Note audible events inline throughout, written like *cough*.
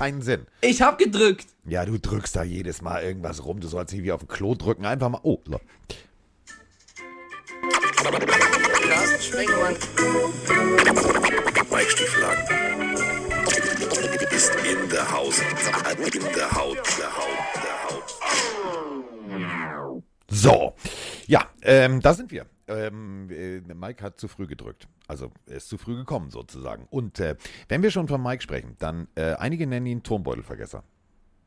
keinen Sinn. Ich hab gedrückt. Ja, du drückst da jedes Mal irgendwas rum. Du sollst nicht wie auf dem Klo drücken. Einfach mal. Oh, so. Carsten Sprengemann. Mike Stieflagen. Ist in der Haus. In der Haut. Der Haut. Der Haut. So. Ja, ähm, da sind wir. Ähm, äh, Mike hat zu früh gedrückt. Also er ist zu früh gekommen sozusagen. Und äh, wenn wir schon von Mike sprechen, dann äh, einige nennen ihn Turmbeutelvergesser.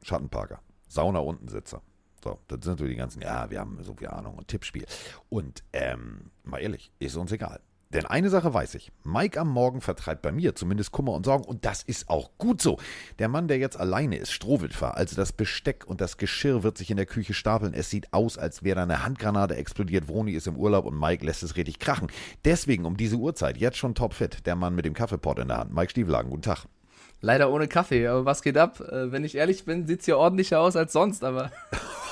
Schattenparker. Sauna unten Sitzer. So, das sind so die ganzen, ja, wir haben so viel Ahnung und Tippspiel. Und ähm, mal ehrlich, ist uns egal. Denn eine Sache weiß ich. Mike am Morgen vertreibt bei mir zumindest Kummer und Sorgen und das ist auch gut so. Der Mann, der jetzt alleine ist, Strohwitwer, also das Besteck und das Geschirr wird sich in der Küche stapeln. Es sieht aus, als wäre da eine Handgranate explodiert. Vroni ist im Urlaub und Mike lässt es richtig krachen. Deswegen um diese Uhrzeit jetzt schon topfit. Der Mann mit dem Kaffeepot in der Hand. Mike Stieflagen, guten Tag. Leider ohne Kaffee, aber was geht ab? Äh, wenn ich ehrlich bin, sieht's hier ordentlicher aus als sonst, aber *laughs*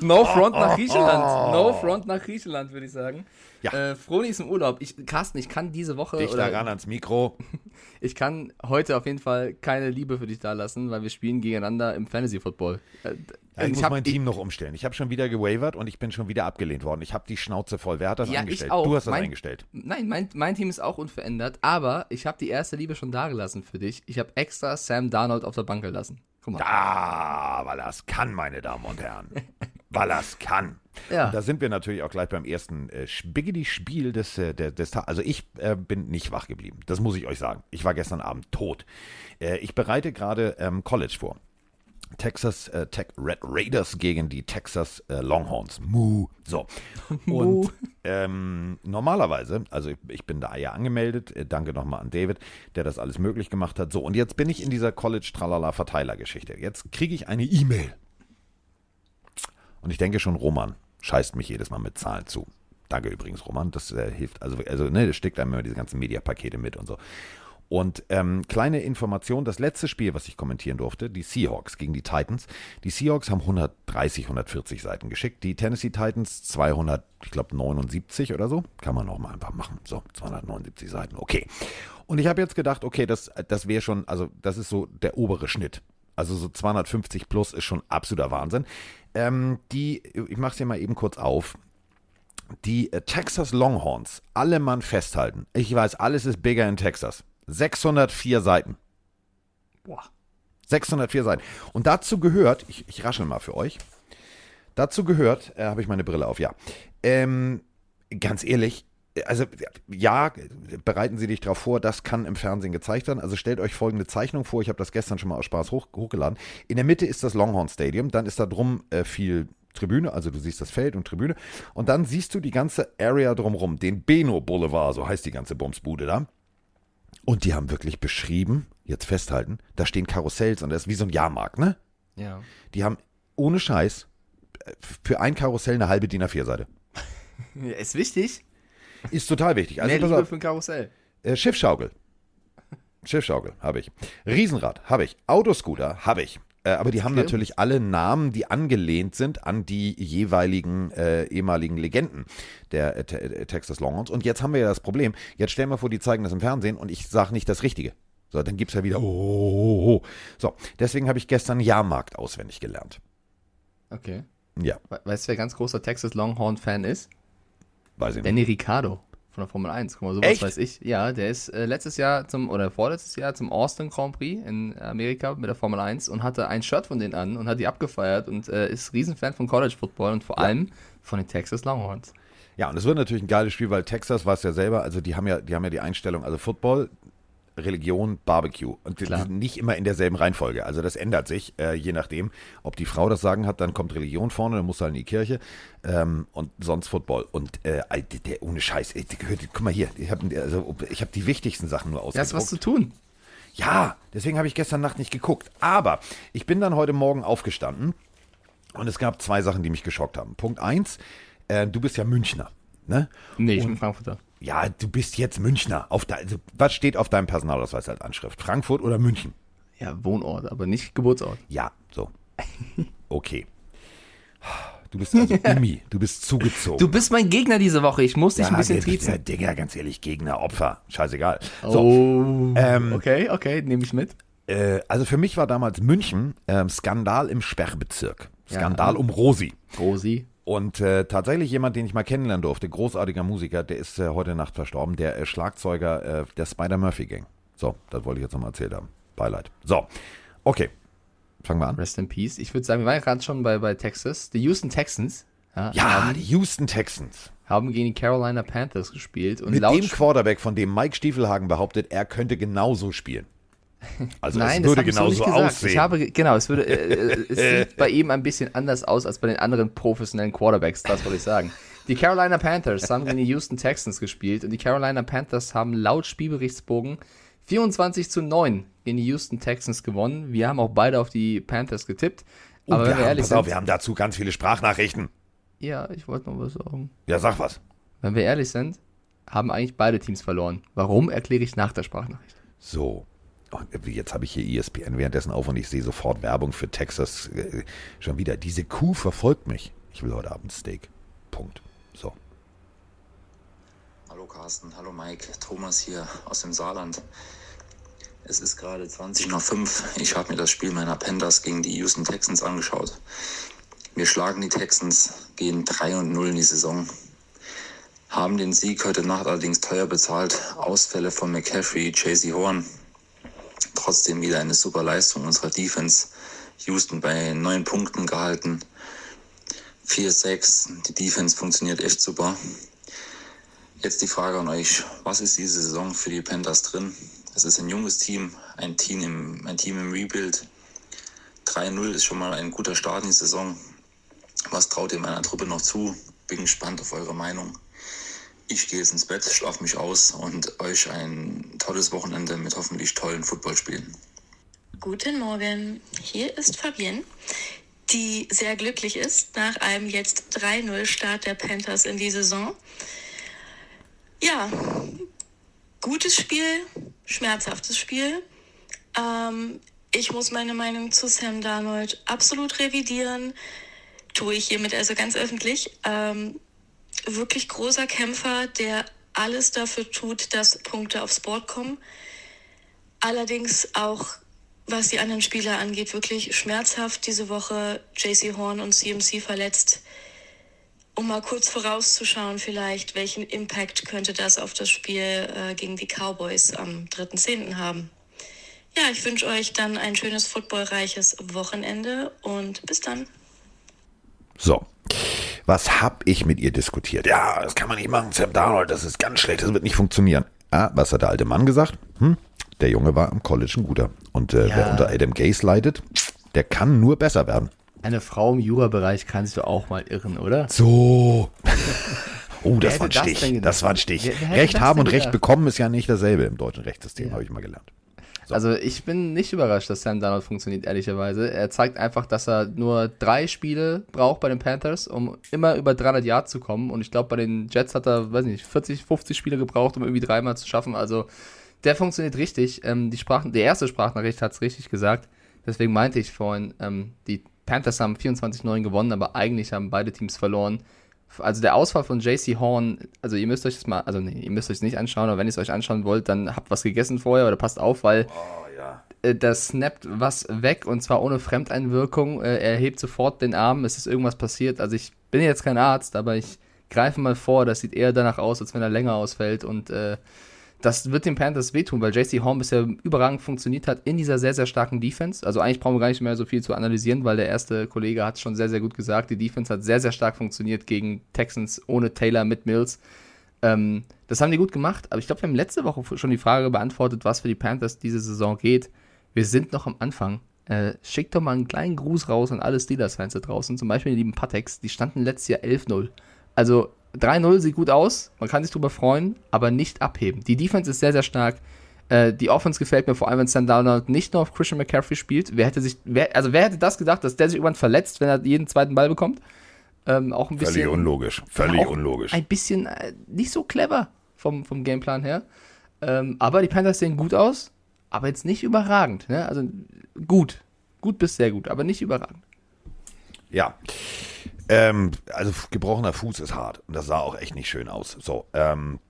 no front nach Griechenland. No front nach Griechenland, würde ich sagen. Ja. Äh, Froni ist im Urlaub. Ich, Carsten, ich kann diese Woche Dich oder da ran ans Mikro. *laughs* ich kann heute auf jeden Fall keine Liebe für dich da lassen, weil wir spielen gegeneinander im Fantasy Football. Äh, Ja, ich muss hab- mein Team noch umstellen. Ich habe schon wieder gewavert und ich bin schon wieder abgelehnt worden. Ich habe die Schnauze voll. Wer hat das Ja, eingestellt? ich auch. Du hast das Mein- eingestellt. Nein, mein, mein Team ist auch unverändert, aber ich habe die erste Liebe schon dagelassen für dich. Ich habe extra Sam Darnold auf der Bank gelassen. Guck mal. Weil er es kann, meine Damen und Herren. *laughs* weil es kann. Ja. Und da sind wir natürlich auch gleich beim ersten äh, Spiggedy-Spiel des, äh, des Tages. Also ich äh, bin nicht wach geblieben. Das muss ich euch sagen. Ich war gestern Abend tot. Äh, ich bereite gerade ähm, College vor. Texas äh, Tech Red Raiders gegen die Texas äh, Longhorns. Mu. So. *laughs* Und ähm, normalerweise, also ich, ich bin da ja angemeldet, äh, danke nochmal an David, der das alles möglich gemacht hat. So, und jetzt bin ich in dieser College-Tralala-Verteiler-Geschichte. Jetzt kriege ich eine E-Mail. Und ich denke schon, Roman scheißt mich jedes Mal mit Zahlen zu. Danke übrigens, Roman. Das äh, hilft. Also, also ne, das steckt einem immer diese ganzen Mediapakete mit und so. Und ähm, kleine Information, das letzte Spiel, was ich kommentieren durfte, die Seahawks gegen die Titans. Die Seahawks haben 130, 140 Seiten geschickt. Die Tennessee Titans 200, ich glaube 79 oder so. Kann man auch mal einfach machen. So, 279 Seiten, okay. Und ich habe jetzt gedacht, okay, das, das wäre schon, also das ist so der obere Schnitt. Also so 250 plus ist schon absoluter Wahnsinn. Ähm, die, ich mache es hier mal eben kurz auf. Die äh, Texas Longhorns, alle Mann festhalten. Ich weiß, alles ist bigger in Texas. 604 Seiten. Boah. 604 Seiten. Und dazu gehört, ich, ich raschel mal für euch, dazu gehört, äh, habe ich meine Brille auf, ja. Ähm, ganz ehrlich, also ja, bereiten Sie dich darauf vor, das kann im Fernsehen gezeigt werden. Also stellt euch folgende Zeichnung vor, ich habe das gestern schon mal aus Spaß hoch, hochgeladen. In der Mitte ist das Longhorn Stadium, dann ist da drum äh, viel Tribüne, also du siehst das Feld und Tribüne. Und dann siehst du die ganze Area drumrum, den Beno Boulevard, so heißt die ganze Bumsbude da. Und die haben wirklich beschrieben, jetzt festhalten, da stehen Karussells und das ist wie so ein Jahrmarkt, ne? Ja. Die haben ohne Scheiß äh, für ein Karussell eine halbe DIN A4-Seite. ja. *laughs* Ist wichtig. Ist total wichtig. Also Mehr Liebe auf, für ein Karussell. äh, Schiffschaukel. Schiffschaukel habe ich. Riesenrad habe ich. Autoscooter habe ich. Äh, aber die haben Okay. natürlich alle Namen, die angelehnt sind an die jeweiligen äh, ehemaligen Legenden der äh, äh, Texas Longhorns. Und jetzt haben wir ja das Problem. Jetzt stellen wir vor, die zeigen das im Fernsehen und ich sage nicht das Richtige. So, dann gibt es ja wieder. Oh, oh, oh. So, deswegen habe ich gestern Jahrmarkt auswendig gelernt. Okay. Ja, We weißt du, wer ganz großer Texas Longhorn-Fan ist? weiß ich nicht. Danny Ricciardo von der Formel 1. Guck mal, sowas Echt? weiß ich. Ja, der ist äh, letztes Jahr zum, oder vorletztes Jahr zum Austin Grand Prix in Amerika mit der Formel 1 und hatte ein Shirt von denen an und hat die abgefeiert und äh, ist Riesenfan von College Football und vor allem von den Texas Longhorns. Ja, und es wird natürlich ein geiles Spiel, weil Texas war es ja selber, also die haben ja, die haben ja die Einstellung, also Football, Religion, Barbecue. Und die, Klar. sind nicht immer in derselben Reihenfolge. Also das ändert sich, äh, je nachdem, ob die Frau das Sagen hat, dann kommt Religion vorne, dann muss halt in die Kirche ähm, und sonst Football. Und äh, der, der ohne Scheiß, ey, guck mal hier, ich habe also, ich hab die wichtigsten Sachen nur Ja, ist was ausgedruckt. zu tun. Ja, deswegen habe ich gestern Nacht nicht geguckt. Aber ich bin dann heute Morgen aufgestanden und es gab zwei Sachen, die mich geschockt haben. Punkt eins, äh, du bist ja Münchner. Ne? Nee, ich bin Frankfurter. Ja, du bist jetzt Münchner. Auf de, also, was steht auf deinem Personalausweis als Anschrift? Frankfurt oder München? Ja, Wohnort, aber nicht Geburtsort. Ja, so. *laughs* Okay. Du bist also *laughs* Umi, du bist zugezogen. Du bist mein Gegner diese Woche. Ich muss dich ein bisschen triezen. Digga, ganz ehrlich, Gegner, Opfer. Scheißegal. So, Oh. ähm, okay, okay, nehme ich mit. Äh, also für mich war damals München ähm, Skandal im Sperrbezirk. Skandal Ja. um Rosi. Rosi. Und äh, tatsächlich jemand, den ich mal kennenlernen durfte, großartiger Musiker, der ist äh, heute Nacht verstorben, der äh, Schlagzeuger äh, der Spider-Murphy-Gang. So, das wollte ich jetzt nochmal erzählt haben. Beileid. So, okay. Fangen wir an. Rest in Peace. Ich würde sagen, wir waren gerade schon bei, bei Texas. Die Houston Texans ja, Ja, haben, die Houston Texans. haben gegen die Carolina Panthers gespielt. Und Mit dem Quarterback, von dem Mike Stiefelhagen behauptet, er könnte genauso spielen. Also Nein, es das würde so genauso gesagt. aussehen. Ich habe, ge- genau, es würde, äh, äh, es sieht *laughs* bei ihm ein bisschen anders aus als bei den anderen professionellen Quarterbacks, das wollte ich sagen. Die Carolina Panthers haben gegen die Houston Texans gespielt und die Carolina Panthers haben laut Spielberichtsbogen 24 zu 9 gegen die Houston Texans gewonnen. Wir haben auch beide auf die Panthers getippt. Oh, Aber wir wenn wir haben, ehrlich pass auf, sind, wir haben dazu ganz viele Sprachnachrichten. ja, ich wollte noch was sagen. Ja, sag was. Wenn wir ehrlich sind, haben eigentlich beide Teams verloren. Warum, erkläre ich nach der Sprachnachricht. So. Und jetzt habe ich hier ESPN währenddessen auf und ich sehe sofort Werbung für Texas. Äh, Schon wieder. Diese Kuh verfolgt mich. Ich will heute Abend Steak. Punkt. So. Hallo Carsten, hallo Mike, Thomas hier aus dem Saarland. Es ist gerade 20 nach 5. Ich habe mir das Spiel meiner Panthers gegen die Houston Texans angeschaut. Wir schlagen die Texans, gehen 3 und 0 in die Saison. Haben den Sieg heute Nacht allerdings teuer bezahlt. Ausfälle von McCaffrey, JC Horn. Trotzdem wieder eine super Leistung unserer Defense. Houston bei 9 Punkten gehalten. 4-6. Die Defense funktioniert echt super. Jetzt die Frage an euch, was ist diese Saison für die Panthers drin? Es ist ein junges Team, ein Team im, ein Team im Rebuild. 3-0 ist schon mal ein guter Start in die Saison. Was traut ihr meiner Truppe noch zu? Bin gespannt auf eure Meinung. Ich gehe jetzt ins Bett, schlafe mich aus und euch ein tolles Wochenende mit hoffentlich tollen Footballspielen. Guten Morgen, hier ist Fabienne, die sehr glücklich ist nach einem jetzt 3-0 Start der Panthers in die Saison. Ja, gutes Spiel, schmerzhaftes Spiel. Ähm, ich muss meine Meinung zu Sam Darnold absolut revidieren. Tue ich hiermit also ganz öffentlich. Ähm, wirklich großer Kämpfer, der alles dafür tut, dass Punkte aufs Board kommen. Allerdings auch, was die anderen Spieler angeht, wirklich schmerzhaft diese Woche. JC Horn und CMC verletzt. Um mal kurz vorauszuschauen, vielleicht, welchen Impact könnte das auf das Spiel äh, gegen die Cowboys am 3.10. haben. Ja, ich wünsche euch dann ein schönes footballreiches Wochenende und bis dann. So. Was hab ich mit ihr diskutiert? Ja, das kann man nicht machen, Sam Darnold, das ist ganz schlecht, das wird nicht funktionieren. Ah, was hat der alte Mann gesagt? Hm, der Junge war am College ein guter. Und äh, wer Ja. unter Adam Gase leidet, der kann nur besser werden. Eine Frau im Jura-Bereich kann sich doch auch mal irren, oder? So. *laughs* Oh, das war ein das Stich. denn gedacht? das war ein Stich. Wer- wer Recht das haben und Recht bekommen ist ja nicht dasselbe im deutschen Rechtssystem, Ja. habe ich mal gelernt. Also ich bin nicht überrascht, dass Sam Darnold funktioniert, ehrlicherweise. Er zeigt einfach, dass er nur drei Spiele braucht bei den Panthers, um immer über 300 Yards zu kommen. Und ich glaube, bei den Jets hat er, weiß nicht, 40, 50 Spiele gebraucht, um irgendwie dreimal zu schaffen. Also der funktioniert richtig. Ähm, die, Sprachen, die erste Sprachnachricht hat es richtig gesagt. Deswegen meinte ich vorhin, ähm, die Panthers haben 24-9 gewonnen, aber eigentlich haben beide Teams verloren. Also der Ausfall von JC Horn, also ihr müsst euch das mal, also nee, ihr müsst euch nicht anschauen, aber wenn ihr es euch anschauen wollt, dann habt was gegessen vorher oder passt auf, weil äh, das snappt was weg und zwar ohne Fremdeinwirkung. Äh, er hebt sofort den Arm, es ist irgendwas passiert. Also ich bin jetzt kein Arzt, aber ich greife mal vor, das sieht eher danach aus, als wenn er länger ausfällt und äh, das wird den Panthers wehtun, weil JC Horn bisher überragend funktioniert hat in dieser sehr, sehr starken Defense. Also eigentlich brauchen wir gar nicht mehr so viel zu analysieren, weil der erste Kollege hat es schon sehr, sehr gut gesagt. Die Defense hat sehr, sehr stark funktioniert gegen Texans ohne Taylor mit Mills. Ähm, das haben die gut gemacht, aber ich glaube, wir haben letzte Woche schon die Frage beantwortet, was für die Panthers diese Saison geht. Wir sind noch am Anfang. Äh, schickt doch mal einen kleinen Gruß raus an alle Steelers-Fans da draußen, zum Beispiel die lieben Patex, die standen letztes Jahr 11-0. Also 3-0 sieht gut aus, man kann sich drüber freuen, aber nicht abheben. Die Defense ist sehr, sehr stark. Äh, die Offense gefällt mir vor allem, wenn Sam Darnold nicht nur auf Christian McCaffrey spielt. Wer hätte sich, wer, also wer hätte das gedacht, dass der sich irgendwann verletzt, wenn er jeden zweiten Ball bekommt? Ähm, auch ein bisschen. Völlig unlogisch. Völlig unlogisch. Ein bisschen äh, nicht so clever vom, vom Gameplan her. Ähm, aber die Panthers sehen gut aus, aber jetzt nicht überragend. Ne? Also gut. Gut bis sehr gut, aber nicht überragend. Ja. Ähm, also gebrochener Fuß ist hart. Und das sah auch echt nicht schön aus. So, ähm,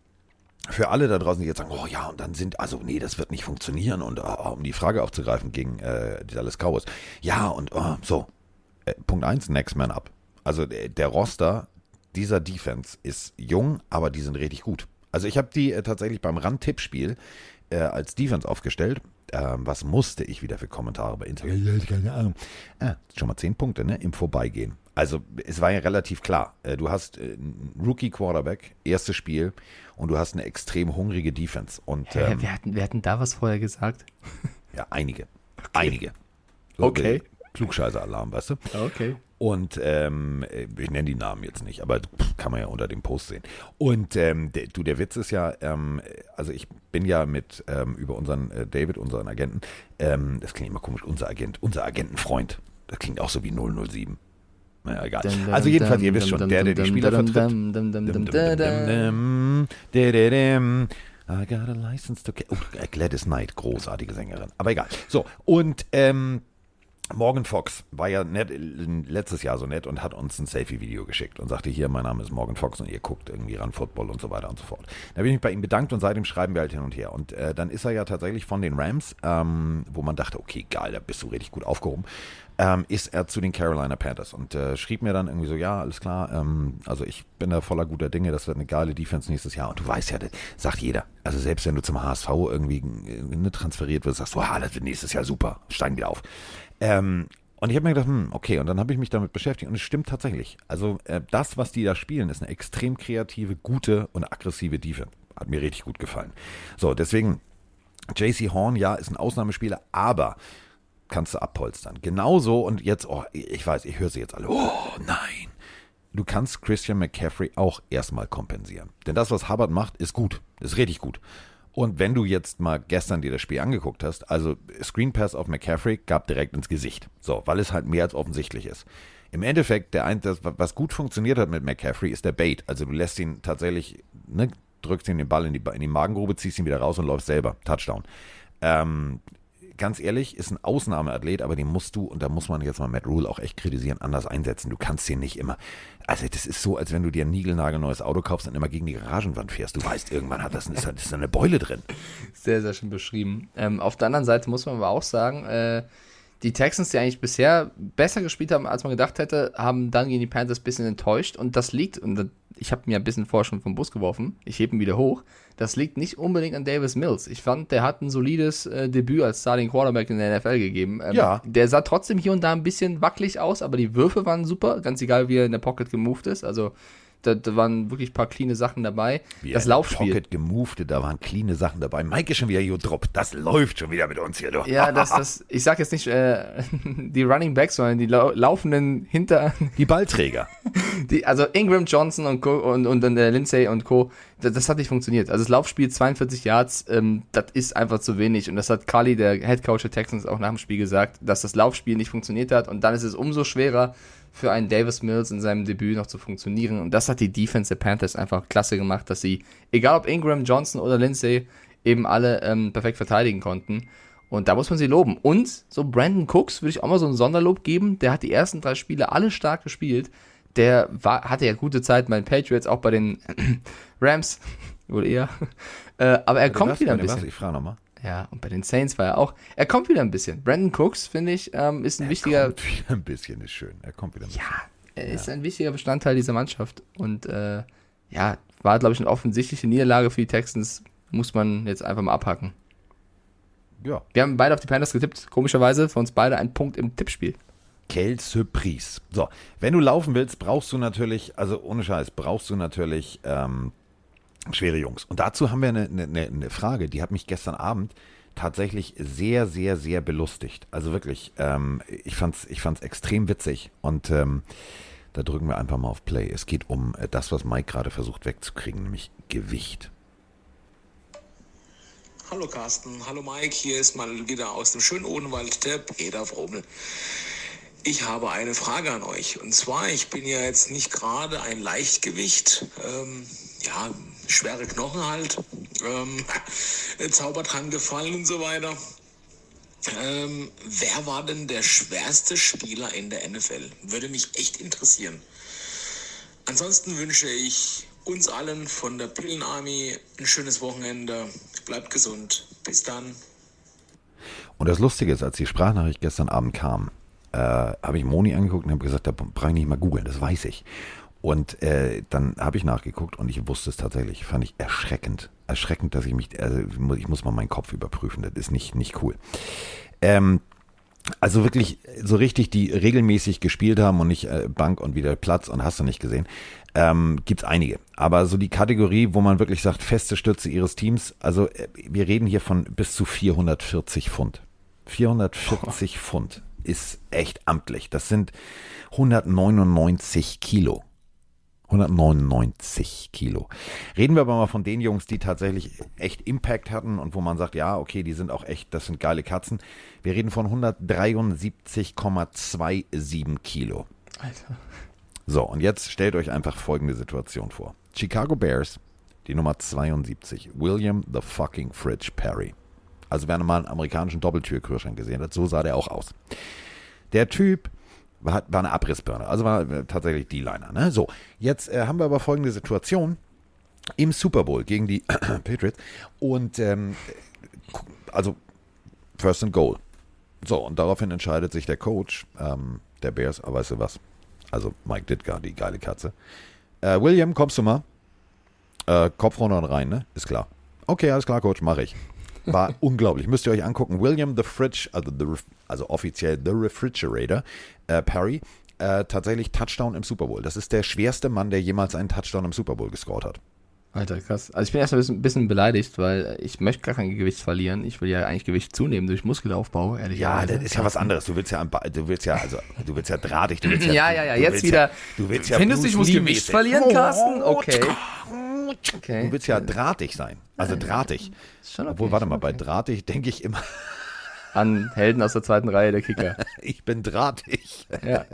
für alle da draußen, die jetzt sagen, oh ja, und dann sind, also nee, das wird nicht funktionieren und oh, um die Frage aufzugreifen gegen äh, die Dallas Cowboys. Ja, und oh, so, äh, Punkt eins, Next Man Up. Also der, der Roster dieser Defense ist jung, aber die sind richtig gut. Also ich habe die äh, tatsächlich beim Rand-Tippspiel äh, als Defense aufgestellt. Ähm, was musste ich wieder für Kommentare bei Instagram? Ja, keine Ahnung. Ah, schon mal zehn Punkte, ne? Im Vorbeigehen. Also es war ja relativ klar. Äh, du hast äh, einen Rookie-Quarterback, erstes Spiel, und du hast eine extrem hungrige Defense. Und Hä, ähm, wir, hatten, wir hatten da was vorher gesagt. *laughs* ja, einige. Einige. So, Okay. äh, Klugscheißer-Alarm, weißt du? Okay. Und ähm, ich nenne die Namen jetzt nicht, aber pff, kann man ja unter dem Post sehen. Und ähm, der, du, der Witz ist ja, ähm, also ich bin ja mit ähm, über unseren äh, David, unseren Agenten, ähm, das klingt immer komisch, unser Agent, unser Agentenfreund. Das klingt auch so wie 007. Naja, egal. Also jedenfalls, ihr wisst schon, der, der die Spieler vertritt. I got a license to... Oh, Gladys Knight, großartige Sängerin. Aber egal. So, und ähm, Morgan Fox war ja nett, letztes Jahr so nett und hat uns ein Selfie-Video geschickt und sagte, hier, mein Name ist Morgan Fox und ihr guckt irgendwie ran Football und so weiter und so fort. Da bin ich mich bei ihm bedankt und seitdem schreiben wir halt hin und her. Und äh, dann ist er ja tatsächlich von den Rams, ähm, wo man dachte, okay, geil, da bist du richtig gut aufgehoben, ähm, ist er zu den Carolina Panthers und äh, schrieb mir dann irgendwie so, ja, alles klar, ähm, also ich bin da voller guter Dinge, das wird eine geile Defense nächstes Jahr. Und du weißt ja, das sagt jeder. Also selbst wenn du zum HSV irgendwie äh, ne, transferiert wirst, sagst du, ah, das wird nächstes Jahr super, steigen wir auf. Ähm, und ich habe mir gedacht, hm, okay, und dann habe ich mich damit beschäftigt und es stimmt tatsächlich. Also äh, das, was die da spielen, ist eine extrem kreative, gute und aggressive Defense. Hat mir richtig gut gefallen. So, deswegen, JC Horn, ja, ist ein Ausnahmespieler, aber kannst du abpolstern. Genauso und jetzt, oh, ich weiß, ich höre sie jetzt alle, oh nein. Du kannst Christian McCaffrey auch erstmal kompensieren. Denn das, was Hubbard macht, ist gut. Ist richtig gut. Und wenn du jetzt mal gestern dir das Spiel angeguckt hast, also Screen Pass auf McCaffrey gab direkt ins Gesicht. So, weil es halt mehr als offensichtlich ist. Im Endeffekt, der ein, das, was gut funktioniert hat mit McCaffrey, ist der Bait. Also du lässt ihn tatsächlich, ne, drückst ihn den Ball in die, in die Magengrube, ziehst ihn wieder raus und läufst selber. Touchdown. Ähm, ganz ehrlich, ist ein Ausnahmeathlet, aber den musst du, und da muss man jetzt mal Matt Rule auch echt kritisieren, anders einsetzen. Du kannst den nicht immer. Also, das ist so, als wenn du dir ein niegelnagelneues Auto kaufst und immer gegen die Garagenwand fährst. Du weißt, irgendwann hat das, ist, da- ist da eine Beule drin. Sehr, sehr schön beschrieben. Ähm, auf der anderen Seite muss man aber auch sagen, äh, die Texans, die eigentlich bisher besser gespielt haben, als man gedacht hätte, haben dann gegen die Panthers ein bisschen enttäuscht. Und das liegt, und ich habe mir ein bisschen vorher schon vom Bus geworfen, ich hebe ihn wieder hoch, das liegt nicht unbedingt an Davis Mills. Ich fand, der hat ein solides äh, Debüt als Starting Quarterback in der NFL gegeben. Ähm, Ja. Der sah trotzdem hier und da ein bisschen wackelig aus, aber die Würfe waren super, ganz egal, wie er in der Pocket gemoved ist. Also da, da waren wirklich ein paar cleane Sachen dabei. Wie das Laufspiel. Pocket gemoved, da waren cleane Sachen dabei. Mike ist schon wieder hier Drop. Das läuft schon wieder mit uns hier. Du. Ja, das, *laughs* das, ich sag jetzt nicht äh, *laughs* die Running Backs, sondern die lau laufenden hinter, *laughs* Die Ballträger. die, also Ingram Johnson und Co. und, und dann der Lindsay und Co. Das, das hat nicht funktioniert. Also das Laufspiel 42 Yards, ähm, das ist einfach zu wenig. Und das hat Carly, der Head Coach der Texans, auch nach dem Spiel gesagt, dass das Laufspiel nicht funktioniert hat. Und dann ist es umso schwerer für einen Davis Mills in seinem Debüt noch zu funktionieren. Und das hat die Defense der Panthers einfach klasse gemacht, dass sie, egal ob Ingram, Johnson oder Lindsay, eben alle ähm, perfekt verteidigen konnten. Und da muss man sie loben. Und so Brandon Cooks würde ich auch mal so ein Sonderlob geben. Der hat die ersten drei Spiele alle stark gespielt. Der war, hatte ja gute Zeit bei den Patriots, auch bei den *clears throat* Rams, *laughs* wohl eher. Äh, aber er kommt Was? wieder ein den was? bisschen. Ich frage nochmal. Ja, und bei den Saints war er auch. Er kommt wieder ein bisschen. Brandon Cooks, finde ich, ähm, ist ein wichtiger, Kommt wieder ein bisschen, ist schön. Er kommt wieder ein bisschen. ja, er ist ein wichtiger Bestandteil dieser Mannschaft. Und äh, ja, war, glaube ich, eine offensichtliche Niederlage für die Texans. Muss man jetzt einfach mal abhaken. Ja. Wir haben beide auf die Panthers getippt. Komischerweise für uns beide ein Punkt im Tippspiel. Quelle Surprise. So, wenn du laufen willst, brauchst du natürlich, also ohne Scheiß, brauchst du natürlich ähm, schwere Jungs. Und dazu haben wir eine, eine, eine Frage, die hat mich gestern Abend tatsächlich sehr, sehr, sehr belustigt. Also wirklich, ähm, ich fand's, ich fand's extrem witzig und ähm, da drücken wir einfach mal auf Play. Es geht um äh, das, was Mike gerade versucht wegzukriegen, nämlich Gewicht. Hallo Carsten, hallo Mike, hier ist mal wieder aus dem schönen Odenwald der Peter Frobel. Ich habe eine Frage an euch. Und zwar, ich bin ja jetzt nicht gerade ein Leichtgewicht, ähm, ja, schwere Knochen halt, ähm, Zauber dran gefallen und so weiter. Ähm, wer war denn der schwerste Spieler in der NFL? Würde mich echt interessieren. Ansonsten wünsche ich uns allen von der Pillenarmy ein schönes Wochenende. Bleibt gesund. Bis dann. Und das Lustige ist, als die Sprachnachricht gestern Abend kam, äh, habe ich Moni angeguckt und habe gesagt, da brauche ich nicht mal googeln, das weiß ich. Und äh, dann habe ich nachgeguckt und ich wusste es tatsächlich. Fand ich erschreckend. Erschreckend, dass ich mich, also ich muss mal meinen Kopf überprüfen, das ist nicht, nicht cool. Ähm, also wirklich so richtig, die regelmäßig gespielt haben und nicht äh, Bank und wieder Platz und hast du nicht gesehen, ähm, gibt es einige. Aber so die Kategorie, wo man wirklich sagt, feste Stütze ihres Teams, also äh, wir reden hier von bis zu 440 Pfund. 440 oh. Pfund ist echt amtlich. Das sind 199 Kilo. 199 Kilo. Reden wir aber mal von den Jungs, die tatsächlich echt Impact hatten und wo man sagt, ja, okay, die sind auch echt, das sind geile Katzen. Wir reden von 173,27 Kilo. Alter. So, und jetzt stellt euch einfach folgende Situation vor. Chicago Bears, die Nummer 72, William the fucking Fridge Perry. Also wer mal einen amerikanischen Doppeltürkühlschrank gesehen hat, so sah der auch aus. Der Typ war, war eine Abrissbirne, also war äh, tatsächlich D-Liner. Ne? So, jetzt äh, haben wir aber folgende Situation im Super Bowl gegen die *clears throat* Patriots und ähm, also First and Goal. So, und daraufhin entscheidet sich der Coach ähm, der Bears, aber weißt du was? Also Mike Ditka, die geile Katze. Äh, William, kommst du mal? Äh, Kopf runter und rein, ne? Ist klar. Okay, alles klar, Coach, mache ich. War unglaublich. Müsst ihr euch angucken. William the Fridge, also, the, also offiziell The Refrigerator, äh, Perry, äh, tatsächlich Touchdown im Super Bowl. Das ist der schwerste Mann, der jemals einen Touchdown im Super Bowl gescored hat. Alter, krass. Also ich bin erstmal ein bisschen, bisschen, beleidigt, weil ich möchte gar kein Gewicht verlieren. Ich will ja eigentlich Gewicht zunehmen durch Muskelaufbau, ehrlich Ja, das ist ja was anderes. Du willst ja, du willst ja, also, du willst ja drahtig. Du willst ja, ja, ja, ja. jetzt wieder. Du willst ja Findest du, ich muss Gewicht verlieren, Carsten? Okay. okay. Du willst ja drahtig sein. Also drahtig. Okay, Obwohl, warte mal, okay. bei drahtig denke ich immer *laughs* an Helden aus der zweiten Reihe der Kicker. *laughs* ich bin drahtig. Ja,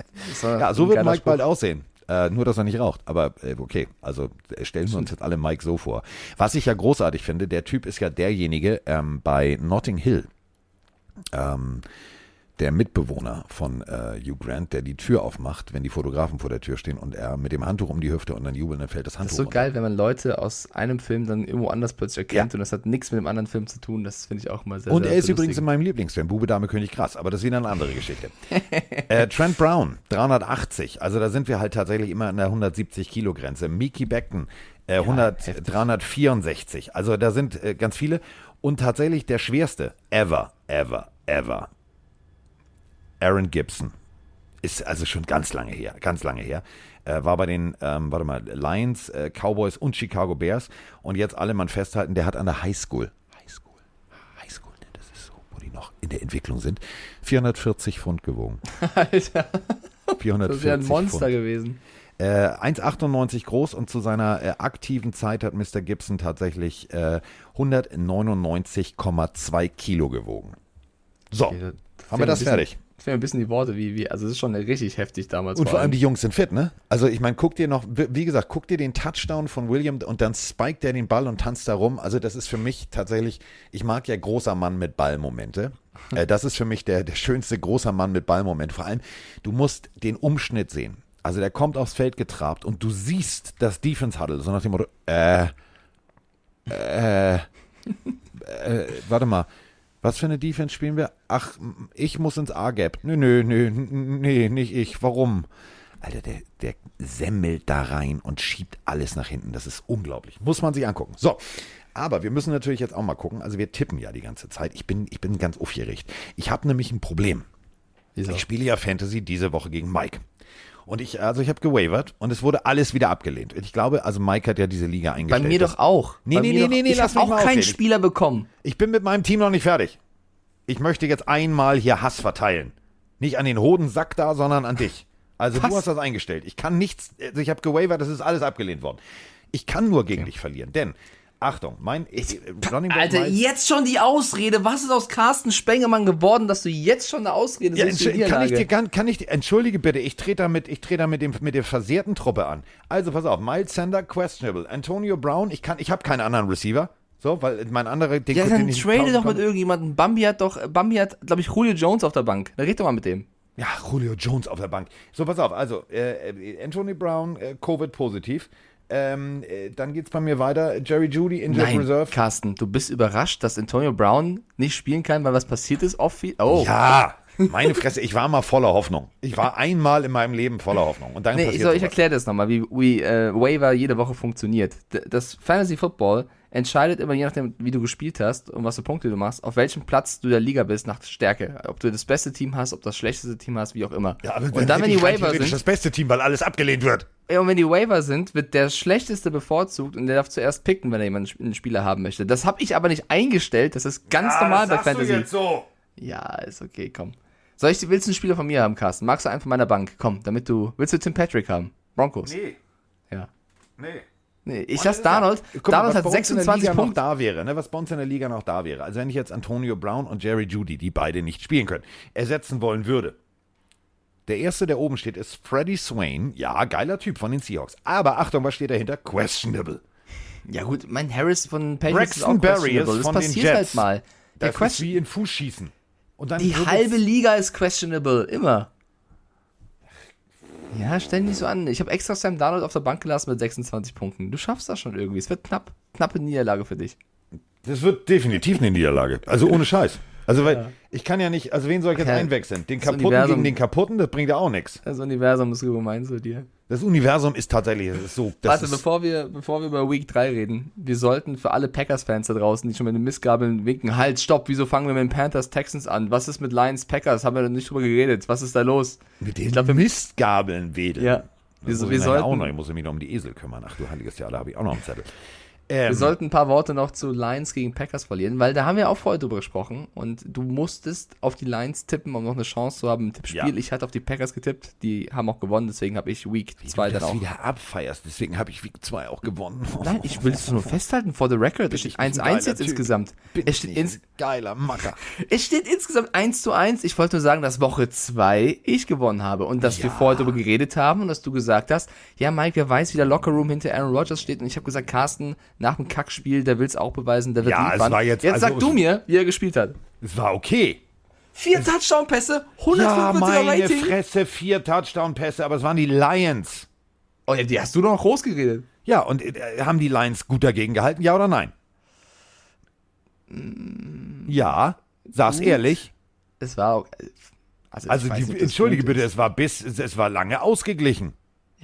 ja so wird Mike bald aussehen. Äh, nur, dass er nicht raucht. Aber äh, okay, also äh, stellen wir uns jetzt alle Mike so vor. Was ich ja großartig finde, der Typ ist ja derjenige ähm, bei Notting Hill. Ähm, der Mitbewohner von äh, Hugh Grant, der die Tür aufmacht, wenn die Fotografen vor der Tür stehen und er mit dem Handtuch um die Hüfte und dann jubeln, dann fällt das Handtuch. Das ist so runter. geil, wenn man Leute aus einem Film dann irgendwo anders plötzlich erkennt ja. und das hat nichts mit dem anderen Film zu tun. Das finde ich auch mal sehr Und sehr er ist lustig. übrigens in meinem Lieblingsfilm, Bube, Dame, König, Krass, aber das ist wieder eine andere Geschichte. *laughs* äh, Trent Brown, 380, also da sind wir halt tatsächlich immer an der 170 Kilo Grenze. Mickey Beckton, äh, 100, ja, 364, also da sind äh, ganz viele und tatsächlich der schwerste ever, ever, ever Aaron Gibson. Ist also schon ganz lange her, ganz lange her. Äh, war bei den, ähm, warte mal, Lions, äh, Cowboys und Chicago Bears. Und jetzt alle mal festhalten, der hat an der Highschool, Highschool, Highschool, ne, das ist so, wo die noch in der Entwicklung sind, 440 Pfund gewogen. *laughs* Alter. 440 das ist ja ein Monster Pfund. gewesen. Äh, 1,98 groß und zu seiner äh, aktiven Zeit hat Mr. Gibson tatsächlich äh, 199,2 Kilo gewogen. So, okay, haben wir das fertig fehlen ein bisschen die Worte, wie, wie, also es ist schon richtig heftig damals. Und vor allem die Jungs sind fit, ne? Also ich meine, guck dir noch, wie gesagt, guck dir den Touchdown von William und dann spiked der den Ball und tanzt da rum. Also das ist für mich tatsächlich, ich mag ja großer Mann mit Ballmomente. *laughs* äh, das ist für mich der, der schönste großer Mann mit Ballmoment. Vor allem, du musst den Umschnitt sehen. Also der kommt aufs Feld getrabt und du siehst das Defense Huddle, so nach dem Motto, äh, äh, *laughs* äh, warte mal, was für eine Defense spielen wir? Ach, ich muss ins A-Gap. Nö, nö, nö, nee, nicht ich. Warum? Alter, der, der semmelt da rein und schiebt alles nach hinten. Das ist unglaublich. Muss man sich angucken. So. Aber wir müssen natürlich jetzt auch mal gucken. Also wir tippen ja die ganze Zeit. Ich bin, ich bin ganz aufgeregt. Ich habe nämlich ein Problem. Wieso? Ich spiele ja Fantasy diese Woche gegen Mike. Und ich, also ich habe gewavert und es wurde alles wieder abgelehnt. Ich glaube, also Mike hat ja diese Liga eingestellt. Bei mir doch auch. Nee, nee, nee, nee, nee, ich habe auch keinen Spieler bekommen. Ich bin mit meinem Team noch nicht fertig. Ich möchte jetzt einmal hier Hass verteilen. Nicht an den Hodensack da, sondern an dich. Also Was? du hast das eingestellt. Ich kann nichts, also ich habe gewavert, das ist alles abgelehnt worden. Ich kann nur gegen ja. dich verlieren, denn Achtung, mein ich, Running Back Alter, jetzt schon die Ausrede. Was ist aus Carsten Spengemann geworden, dass du jetzt schon eine Ausrede ja, siehst? Kann ich dir kann, kann ich entschuldige bitte, ich trete damit, ich trete damit dem, mit der versehrten Truppe an. Also pass auf, Miles Sander questionable, Antonio Brown, ich kann ich habe keinen anderen Receiver. So, weil mein anderer den Ja, dann trade doch mit irgendjemandem. Bambi hat doch Bambi hat glaube ich Julio Jones auf der Bank. Dann red doch mal mit dem. Ja, Julio Jones auf der Bank. So, pass auf, also äh, äh Anthony Brown, äh, Covid positiv. Ähm, äh, dann geht's bei mir weiter. Jerry Judy, Injured Nein, Reserve. Carsten, du bist überrascht, dass Antonio Brown nicht spielen kann, weil was passiert ist off Oh, Ja, meine Fresse, ich war mal voller Hoffnung. Ich war einmal in meinem Leben voller Hoffnung. Und dann Nee, ich, passiert soll, ich sowas. erkläre das nochmal, wie, wie äh, Waiver jede Woche funktioniert. D das Fantasy Football entscheidet immer, je nachdem, wie du gespielt hast und was für Punkte du machst, auf welchem Platz du der Liga bist nach Stärke. Ob du das beste Team hast, ob das schlechteste Team hast, wie auch immer. Ja, aber und dann, wenn die Waiver sind, das beste Team, weil alles abgelehnt wird. ja, und wenn die Waiver sind, wird der schlechteste bevorzugt und der darf zuerst picken, wenn er jemanden einen Spieler haben möchte. Das habe ich aber nicht eingestellt. Das ist ganz normal bei Fantasy. so. Ja, ist okay, komm. Soll ich, willst du einen Spieler von mir haben, Carsten? Magst du einen von meiner Bank? Komm, damit du, willst du Tim Patrick haben? Broncos. Nee, Ja. nee. Nee, ich lasse Darnold. Guck mal, Darnold was hat bei uns in der 26 Liga noch Punkte. da wäre, ne, was bei uns in der Liga noch da wäre. Also wenn ich jetzt Antonio Brown und Jerry Judy, die beide nicht spielen können, ersetzen wollen würde. Der erste, der oben steht, ist Freddie Swain. Ja, geiler Typ von den Seahawks. Aber Achtung, was steht dahinter? Questionable. Ja gut, mein Harris von Patriots ist auch Braxton Berry questionable. ist Das passiert Jets. halt mal. Der Das ist wie in Fußschießen. Und dann die halbe Liga ist questionable, immer. Ja, stell dich nicht so an. Ich habe extra Sam Darnold auf der Bank gelassen mit 26 Punkten. Du schaffst das schon irgendwie. Es wird knapp. Knappe Niederlage für dich. Das wird definitiv eine Niederlage. Also ohne *laughs* Scheiß. Also weil ich kann ja nicht, also wen soll ich jetzt Ja, einwechseln? Den kaputten gegen den kaputten, das bringt ja auch nichts. Das Universum ist gemein zu dir. Das Universum ist tatsächlich, ist so. Warte, bevor wir, bevor wir über Week 3 reden, wir sollten für alle Packers-Fans da draußen, die schon mit den Missgabeln winken, halt, stopp, wieso fangen wir mit den Panthers Texans an? Was ist mit Lions Packers? Haben wir noch nicht drüber geredet. Was ist da los? mit den glaub, wir- Mistgabeln wedeln. Ja. Wir, ich wir, nachher auch sollten, noch, ich muss mich noch um die Esel kümmern. Ach du heiliges Jahr, da habe ich auch noch einen Zettel. Ähm, wir sollten ein paar Worte noch zu Lions gegen Packers verlieren, weil da haben wir auch vorher drüber gesprochen und du musstest auf die Lions tippen, um noch eine Chance zu haben im Tippspiel. Ja. Ich hatte auf die Packers getippt, die haben auch gewonnen, deswegen habe ich Week wie 2 du dann auch. wieder abfeierst, deswegen habe ich Week 2 auch gewonnen. Nein, ich will es nur festhalten, for the record. Es steht ich nicht 1-1 ein jetzt Typ? insgesamt. Bin Es steht, ins, geiler Macker. *laughs* Es steht insgesamt 1 zu 1. Ich wollte nur sagen, dass Woche 2 ich gewonnen habe und dass wir vorher darüber geredet haben und dass du gesagt hast, ja Mike, wer weiß, wie der Lockerroom hinter Aaron Rodgers steht und ich habe gesagt, Carsten, nach dem Kackspiel, der will es auch beweisen, der wird Ja, es liefern. war jetzt- jetzt also- sag du mir, wie er gespielt hat. Es war okay. Vier Touchdown-Pässe, Ja, 145er meine Rating. Fresse, vier Touchdown-Pässe, aber es waren die Lions. Oh ja, die hast du doch noch groß geredet. Ja, und äh, haben die Lions gut dagegen gehalten, ja oder nein? Ja, sag's Gut. ehrlich. Es war auch, also, Also, die, entschuldige bitte, ist. es war bis, es, es war lange ausgeglichen.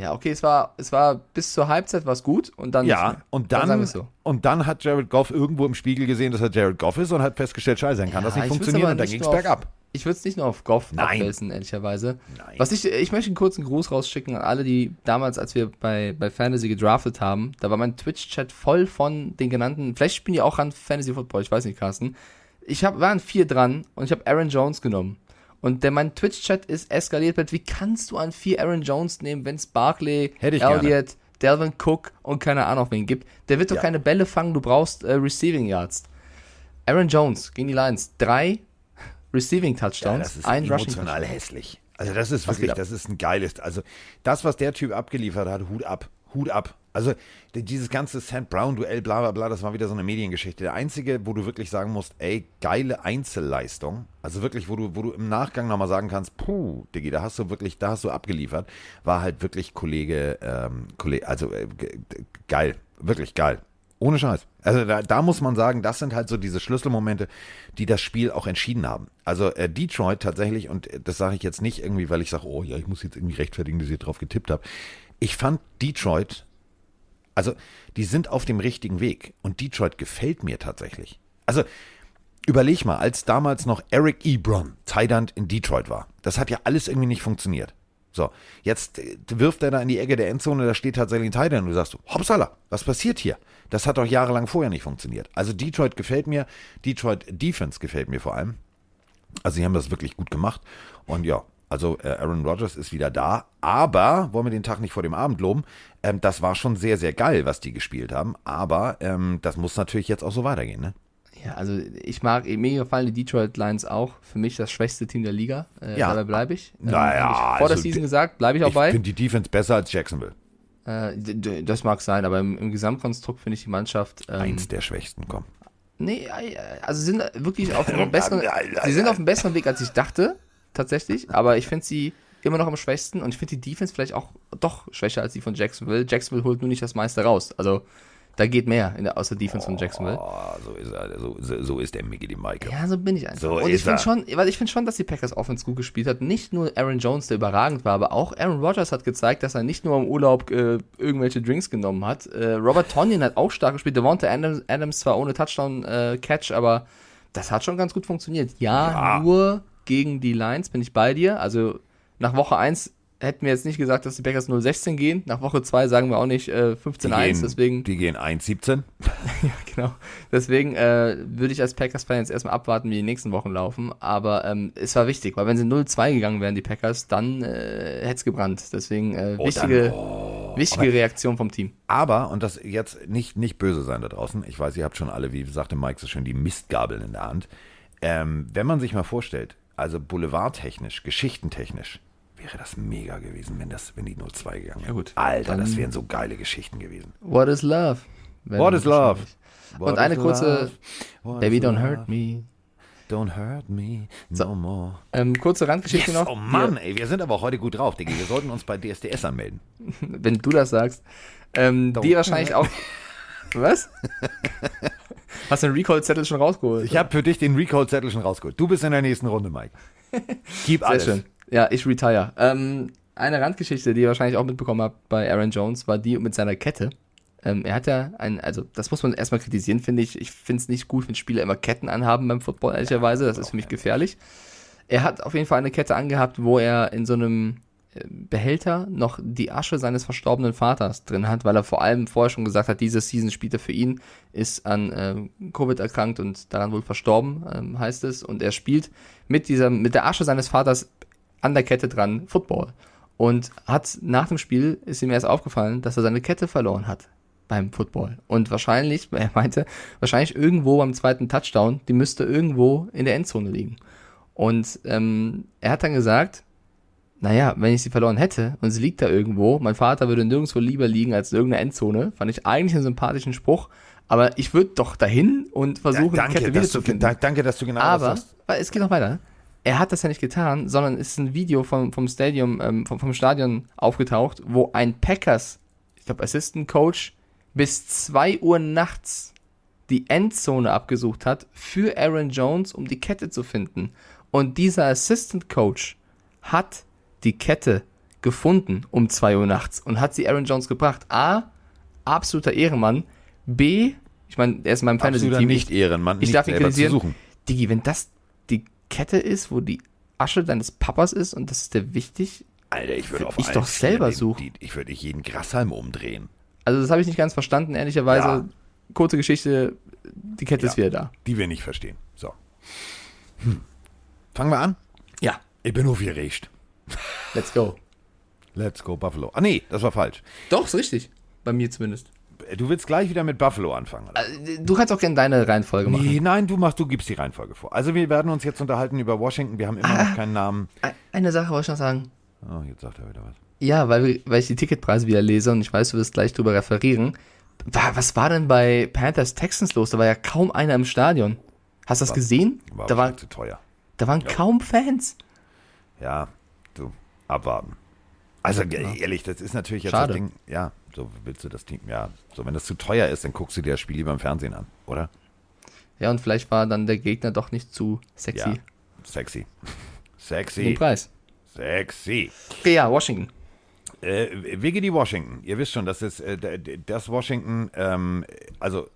Ja, okay, es war, es war bis zur Halbzeit was gut und dann nicht Ja, und dann, wir's so. und dann hat Jared Goff irgendwo im Spiegel gesehen, dass er Jared Goff ist und hat festgestellt, scheiße, dann kann das Ja, nicht ich würd's funktionieren und dann nicht nur auf- bergab. Ich würde es nicht nur auf Goff Nein. abwälzen, ehrlicherweise. Nein. Was ich, ich möchte einen kurzen Gruß rausschicken an alle, die damals, als wir bei, bei Fantasy gedraftet haben, da war mein Twitch-Chat voll von den genannten, vielleicht spielen die auch an Fantasy Football, ich weiß nicht, Carsten. Ich hab, waren vier dran und ich habe Aaron Jones genommen. Und der, mein Twitch-Chat ist eskaliert mit, wie kannst du an vier Aaron Jones nehmen, wenn es Barkley, ich gerne. Elliott, Delvin Cook und keine Ahnung wen gibt. Der wird doch Ja. keine Bälle fangen, du brauchst äh, Receiving Yards. Aaron Jones gegen die Lions, drei *laughs* Receiving Ja, Touchdowns, das ist ein Rushing emotional Touchdown. hässlich. Also das ist Was wirklich, das ist ein geiles, also das, was der Typ abgeliefert hat, Hut ab, Hut ab. Also die- dieses ganze St. Brown-Duell, bla bla bla, das war wieder so eine Mediengeschichte. Der einzige, wo du wirklich sagen musst, ey, geile Einzelleistung, also wirklich, wo du, wo du im Nachgang nochmal sagen kannst, puh, Diggi, da hast du wirklich, da hast du abgeliefert, war halt wirklich Kollege, ähm, Kollege, also äh, ge- geil, wirklich geil. Ohne Scheiß. Also da, da muss man sagen, das sind halt so diese Schlüsselmomente, die das Spiel auch entschieden haben. Also äh, Detroit tatsächlich, und äh, das sage ich jetzt nicht irgendwie, weil ich sage, oh ja, ich muss jetzt irgendwie rechtfertigen, dass ich drauf getippt habe. Ich fand Detroit, also die sind auf dem richtigen Weg und Detroit gefällt mir tatsächlich. Also überleg mal, als damals noch Eric Ebron Tidant in Detroit war, das hat ja alles irgendwie nicht funktioniert. So, jetzt äh, wirft er da in die Ecke der Endzone, da steht tatsächlich ein Tidant und du sagst, hoppsala, was passiert hier? Das hat doch jahrelang vorher nicht funktioniert. Also Detroit gefällt mir, Detroit Defense gefällt mir vor allem. Also sie haben das wirklich gut gemacht. Und ja, also äh, Aaron Rodgers ist wieder da. Aber, wollen wir den Tag nicht vor dem Abend loben, ähm, das war schon sehr, sehr geil, was die gespielt haben. Aber ähm, das muss natürlich jetzt auch so weitergehen, ne? Ja, also ich mag, mir gefallen die Detroit Lions auch. Für mich das schwächste Team der Liga. Äh, Ja. Dabei bleibe ich. Ähm, Naja, ich vor der also Season die- gesagt, bleibe ich auch Ich bei. finde die Defense besser als Jacksonville. Äh, das mag sein, aber im, im Gesamtkonstrukt finde ich die Mannschaft. Ähm, Eins der schwächsten, komm. Nee, äh, also sind wirklich auf einem *laughs* besseren, sie sind auf einem besseren Weg, als ich dachte, tatsächlich. Aber ich finde sie immer noch am schwächsten und ich finde die Defense vielleicht auch doch schwächer als die von Jacksonville. Jacksonville holt nur nicht das meiste raus. Also da geht mehr in der, aus der Defense von Jacksonville. Oh, so ist er, so, so, ist der Mickey die Mike. Ja, so bin ich einfach. So und ich finde schon, weil ich finde schon, dass die Packers Offense gut gespielt hat. Nicht nur Aaron Jones, der überragend war, aber auch Aaron Rodgers hat gezeigt, dass er nicht nur im Urlaub äh, irgendwelche Drinks genommen hat. Äh, Robert Tonyan hat auch stark gespielt. Devonta Adams, Adams zwar ohne Touchdown-Catch, aber das hat schon ganz gut funktioniert. Ja, Ja. nur gegen die Lions bin ich bei dir. Also nach Woche 1 hätten wir jetzt nicht gesagt, dass die Packers 0-16 gehen. Nach Woche 2 sagen wir auch nicht äh, Die 15-1. gehen, Deswegen die gehen 1,17. *laughs* genau. Deswegen äh, würde ich als Packers-Fan jetzt erstmal abwarten, wie die nächsten Wochen laufen. Aber ähm, es war wichtig, weil wenn sie 0-2 gegangen wären, die Packers, dann äh, hätte es gebrannt. Deswegen äh, Oh, wichtige, dann- wichtige Reaktion vom Team. Aber, und das jetzt nicht, nicht böse sein da draußen, ich weiß, ihr habt schon alle, wie sagte Mike so schön, die Mistgabeln in der Hand. Ähm, wenn man sich mal vorstellt, also boulevardtechnisch, geschichtentechnisch, wäre das mega gewesen, wenn, das, wenn die 0-2 gegangen wären. Ja, gut. Alter, das wären so geile Geschichten gewesen. What is love? Wäre What is love? What Und eine is kurze, love? What Baby don't love? hurt me. Don't hurt me So. no more. Ähm, kurze Randgeschichte Yes, noch. oh Mann, ey, wir sind aber auch heute gut drauf, Digga. Wir sollten uns bei DSDS anmelden. *laughs* Wenn du das sagst. Ähm, die wahrscheinlich auch. Was? *laughs* Hast du den Recall-Zettel schon rausgeholt? Ich habe für dich den Recall-Zettel schon rausgeholt. Du bist in der nächsten Runde, Mike. Gib *laughs* Sehr alles. schön. Ja, ich retire. Ähm, eine Randgeschichte, die ihr wahrscheinlich auch mitbekommen habt bei Aaron Jones, war die mit seiner Kette. Ähm, er hat ja ein, also das muss man erstmal kritisieren, finde ich. Ich finde es nicht gut, wenn Spieler immer Ketten anhaben beim Football, ehrlicherweise. Das ist für mich gefährlich. Er hat auf jeden Fall eine Kette angehabt, wo er in so einem Behälter noch die Asche seines verstorbenen Vaters drin hat, weil er vor allem vorher schon gesagt hat, diese Season spielt er für ihn, ist an äh, Covid erkrankt und daran wohl verstorben, ähm, heißt es. Und er spielt mit dieser, mit der Asche seines Vaters an der Kette dran Football. Und hat nach dem Spiel ist ihm erst aufgefallen, dass er seine Kette verloren hat beim Football. Und wahrscheinlich, *laughs* er meinte, wahrscheinlich irgendwo beim zweiten Touchdown, die müsste irgendwo in der Endzone liegen. Und ähm, er hat dann gesagt, naja, wenn ich sie verloren hätte und sie liegt da irgendwo, mein Vater würde nirgendwo lieber liegen als in irgendeiner Endzone, fand ich eigentlich einen sympathischen Spruch, aber ich würde doch dahin und versuchen, Ja, die danke, Kette dass du, wiederzufinden. da, danke, dass du genau das Aber, sagst. weil es geht noch weiter. Er hat das ja nicht getan, sondern es ist ein Video vom, vom Stadium, ähm, vom, vom Stadion aufgetaucht, wo ein Packers, ich glaube Assistant Coach, bis 2 Uhr nachts die Endzone abgesucht hat für Aaron Jones, um die Kette zu finden. Und dieser Assistant Coach hat die Kette gefunden um 2 Uhr nachts und hat sie Aaron Jones gebracht. A, absoluter Ehrenmann. B, ich meine, er ist in meinem Fantasy-Team. nicht Ehrenmann, Ich nicht darf ihn kritisieren. suchen. Digi, wenn das die Kette ist, wo die Asche deines Papas ist und das ist dir wichtig, Alter, ich würde Würd auf ich doch selber Vieren suchen. Die, ich würde jeden Grashalm umdrehen. also das habe ich nicht ganz verstanden, ehrlicherweise. Ja. Kurze Geschichte, die Kette Ja. ist wieder da. Die wir nicht verstehen. So. Hm. Fangen wir an? Ja, Ich bin aufgeregt. *laughs* let's go. Let's go Buffalo. Ah nee, das war falsch. Doch, ist richtig. Bei mir zumindest. Du willst gleich wieder mit Buffalo anfangen, oder? Äh, Du kannst auch gerne deine Reihenfolge machen. Nee, nein, du machst, du gibst die Reihenfolge vor. Also wir werden uns jetzt unterhalten über Washington. Wir haben immer Ah. noch keinen Namen. Eine Sache wollte ich noch sagen. Oh, jetzt sagt er wieder was. Ja, weil, weil ich die Ticketpreise wieder lese und ich weiß, du wirst gleich drüber referieren. Wa- Was war denn bei Panthers Texans los? Da war ja kaum einer im Stadion. Hast du das gesehen? War Da, war, zu teuer. da waren kaum Fans. Ja, abwarten. Also ge- ehrlich, das ist natürlich jetzt Schade. das Ding. Ja, so willst du das Team. Ja, so wenn das zu teuer ist, dann guckst du dir das Spiel lieber im Fernsehen an, oder? Ja, und vielleicht war dann der Gegner doch nicht zu sexy. Ja, sexy. *laughs* Den Sexy. Preis. Sexy. Ja, Washington. Äh, Wiggity Washington. Ihr wisst schon, das ist äh, das Washington, ähm, also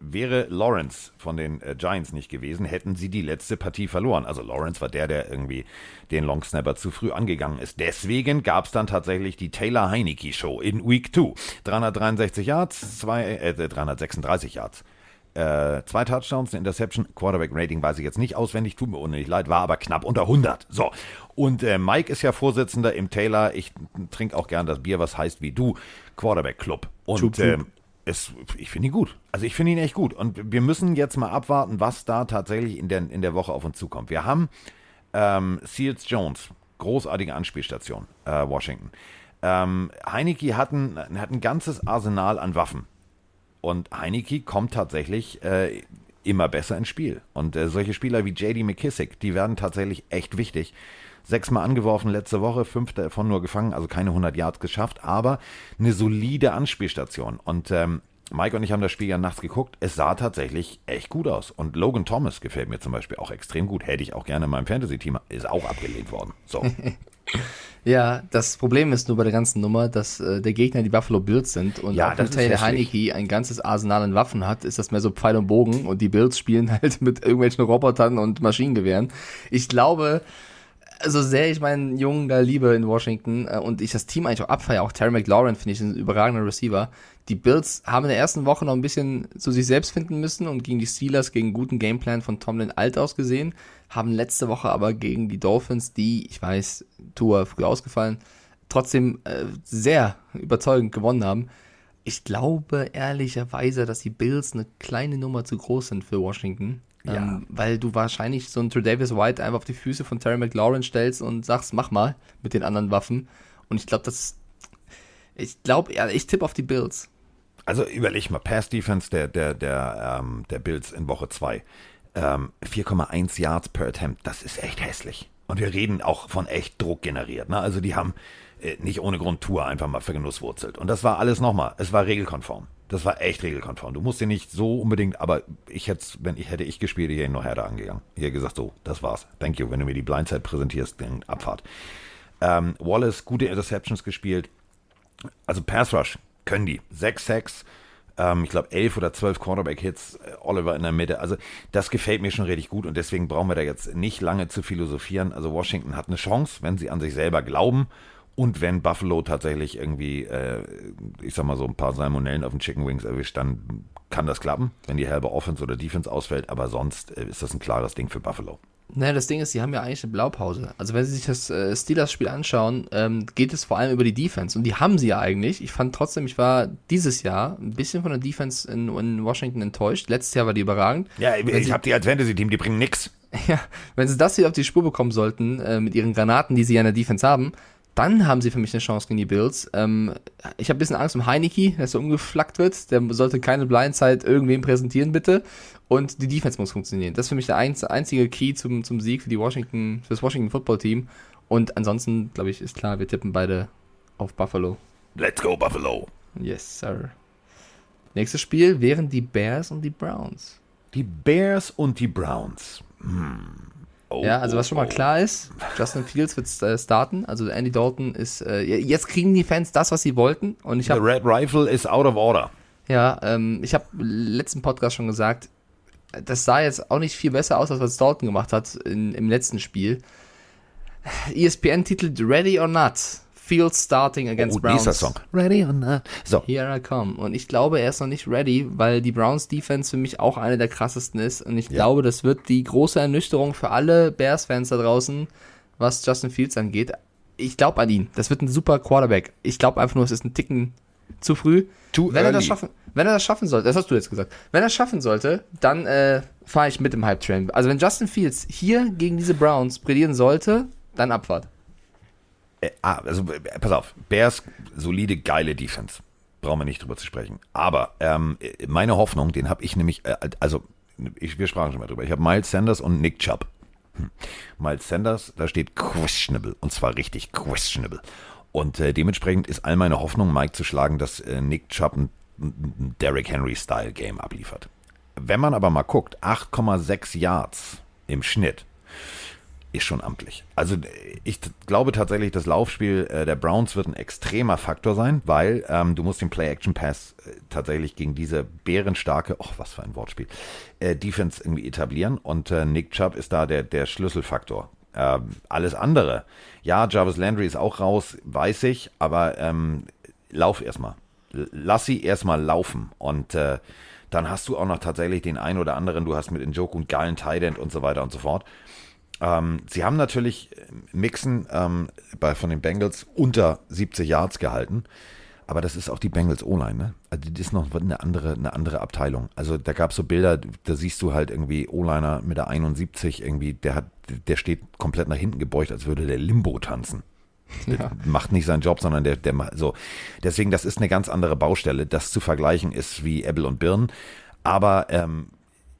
wäre Lawrence von den äh, Giants nicht gewesen, hätten sie die letzte Partie verloren. Also Lawrence war der, der irgendwie den Longsnapper zu früh angegangen ist. Deswegen gab es dann tatsächlich die Taylor Heineke Show in Week 2. 363 Yards, zwei, äh, 336 Yards. Äh, zwei Touchdowns, eine Interception, Quarterback-Rating weiß ich jetzt nicht auswendig, tut mir unendlich leid, war aber knapp unter 100. So, und äh, Mike ist ja Vorsitzender im Taylor, ich trinke auch gern das Bier, was heißt wie du, Quarterback-Club. Und ähm, es, ich finde ihn gut. Also ich finde ihn echt gut. Und wir müssen jetzt mal abwarten, was da tatsächlich in der, in der Woche auf uns zukommt. Wir haben ähm, Seals Jones, großartige Anspielstation, äh, Washington. Ähm, Heineke hat ein, hat ein ganzes Arsenal an Waffen. Und Heineke kommt tatsächlich äh, immer besser ins Spiel. Und äh, solche Spieler wie JD McKissick, die werden tatsächlich echt wichtig. Sechsmal angeworfen letzte Woche, fünf davon nur gefangen, also keine 100 Yards geschafft, aber eine solide Anspielstation. Und ähm, Mike und ich haben das Spiel ja nachts geguckt. Es sah tatsächlich echt gut aus. Und Logan Thomas gefällt mir zum Beispiel auch extrem gut. Hätte ich auch gerne in meinem Fantasy-Team. Ist auch abgelehnt worden. So. *laughs* Ja, das Problem ist nur bei der ganzen Nummer, dass äh, der Gegner die Buffalo Bills sind und Ja, auch Taylor hässlich. Heineke ein ganzes Arsenal an Waffen hat, ist das mehr so Pfeil und Bogen und die Bills spielen *laughs* halt mit irgendwelchen Robotern und Maschinengewehren. Ich glaube, so sehr ich meinen Jungen da liebe in Washington äh, und ich das Team eigentlich auch abfeiere, auch Terry McLaurin finde ich ein überragender Receiver. Die Bills haben in der ersten Woche noch ein bisschen zu sich selbst finden müssen und gegen die Steelers gegen guten Gameplan von Tomlin alt ausgesehen, haben letzte Woche aber gegen die Dolphins, die, ich weiß, Tour früh ausgefallen, trotzdem äh, sehr überzeugend gewonnen haben. Ich glaube ehrlicherweise, dass die Bills eine kleine Nummer zu groß sind für Washington. Ja. Ähm, weil du wahrscheinlich so einen Tredavious White einfach auf die Füße von Terry McLaurin stellst und sagst, mach mal mit den anderen Waffen. Und ich glaube, das. Ich glaube, ja, ich tippe auf die Bills. Also überleg mal, Pass-Defense der, der, der, ähm, der Bills in Woche 2. Ähm, 4,1 Yards per Attempt, das ist echt hässlich. Und wir reden auch von echt Druck generiert. Ne? Also die haben äh, nicht ohne Grund Tour einfach mal vergenusswurzelt. Und das war alles nochmal, es war regelkonform. Das war echt regelkonform. Du musst dir nicht so unbedingt, aber ich hätte, wenn ich hätte ich gespielt, ich hätte noch härter angegangen. Ich hätte gesagt, so, das war's. Thank you. Wenn du mir die Blindside präsentierst, dann Abfahrt. Ähm, Wallace, gute Interceptions gespielt. Also Pass Rush können die. Sechs Sacks, ähm, ich glaube elf oder zwölf Cornerback-Hits, äh, Oliver in der Mitte. Also das gefällt mir schon richtig gut und deswegen brauchen wir da jetzt nicht lange zu philosophieren. Also Washington hat eine Chance, wenn sie an sich selber glauben und wenn Buffalo tatsächlich irgendwie, äh, ich sag mal so ein paar Salmonellen auf den Chicken Wings erwischt, dann kann das klappen, wenn die halbe Offense oder Defense ausfällt. Aber sonst äh, ist das ein klares Ding für Buffalo. Naja, das Ding ist, die haben ja eigentlich eine Blaupause. Also wenn sie sich das äh, Steelers-Spiel anschauen, ähm, geht es vor allem über die Defense. Und die haben sie ja eigentlich. Ich fand trotzdem, ich war dieses Jahr ein bisschen von der Defense in, in Washington enttäuscht. Letztes Jahr war die überragend. Ja, ich, ich sie- habe die als Fantasy-Team, die bringen nix. *laughs* Ja, wenn sie das wieder auf die Spur bekommen sollten, äh, mit ihren Granaten, die sie ja in der Defense haben, dann haben sie für mich eine Chance gegen die Bills. Ähm, ich habe ein bisschen Angst um Heineke, dass er umgeflackt wird. Der sollte keine Blindside irgendwem präsentieren, bitte. Und die Defense muss funktionieren. Das ist für mich der einz einzige Key zum, zum Sieg für die Washington, für das Washington Football Team. Und ansonsten, glaube ich, ist klar, wir tippen beide auf Buffalo. Let's go, Buffalo. Yes, sir. Nächstes Spiel wären die Bears und die Browns. Die Bears und die Browns. Hm. Oh, Ja, also was schon mal oh, klar ist, Justin Fields wird äh, starten. Also Andy Dalton ist, äh, jetzt kriegen die Fans das, was sie wollten. Und ich The habe, Red Rifle is out of order. ja, ähm, ich habe letzten Podcast schon gesagt, das sah jetzt auch nicht viel besser aus, als was Dalton gemacht hat in, im letzten Spiel. *laughs* E ESPN titelt Ready or Not. Fields starting against Oh, Browns. dieser Song. Ready or not. So, Here I come. Und ich glaube, er ist noch nicht ready, weil die Browns Defense für mich auch eine der krassesten ist. Und ich glaube, das wird die große Ernüchterung für alle Bears-Fans da draußen, was Justin Fields angeht. Ich glaube an ihn. Das wird ein super Quarterback. Ich glaube einfach nur, es ist ein Ticken zu früh. Too wenn er das early. schaffen, wenn er das schaffen sollte, das hast du jetzt gesagt. Wenn er es schaffen sollte, dann äh, fahre ich mit im Hype-Train. Also wenn Justin Fields hier gegen diese Browns brillieren sollte, dann Abfahrt. Äh, ah, also äh, pass auf. Bears, solide, geile Defense. Brauchen wir nicht drüber zu sprechen. Aber ähm, äh, meine Hoffnung, den habe ich nämlich, äh, also ich, wir sprachen schon mal drüber. Ich habe Miles Sanders und Nick Chubb. Hm. Miles Sanders, da steht questionable. Und zwar richtig questionable. Und äh, dementsprechend ist all meine Hoffnung, Mike zu schlagen, dass äh, Nick Chubb ein, ein Derrick Henry-Style-Game abliefert. Wenn man aber mal guckt, 8,6 Yards im Schnitt ist schon amtlich. Also ich glaube tatsächlich, das Laufspiel äh, der Browns wird ein extremer Faktor sein, weil ähm, du musst den Play-Action-Pass äh, tatsächlich gegen diese bärenstarke, oh was für ein Wortspiel, äh, Defense irgendwie etablieren und äh, Nick Chubb ist da der, der Schlüsselfaktor. Ähm, alles andere, ja, Jarvis Landry ist auch raus, weiß ich, aber ähm, lauf erstmal. Lass sie erstmal laufen und äh, dann hast du auch noch tatsächlich den einen oder anderen, du hast mit Njoku und geilen Tight End und so weiter und so fort. Ähm, sie haben natürlich äh, Mixen ähm, bei, von den Bengals unter 70 Yards gehalten. Aber das ist auch die Bengals O-Line, ne? Also das ist noch eine andere, eine andere Abteilung. Also da gab es so Bilder, da siehst du halt irgendwie O-Liner mit der 71 irgendwie, der hat, der steht komplett nach hinten gebeugt, als würde der Limbo tanzen. Der macht nicht seinen Job, sondern der, der so. Deswegen, das ist eine ganz andere Baustelle. Das zu vergleichen ist wie Äpfel und Birnen. Aber ähm,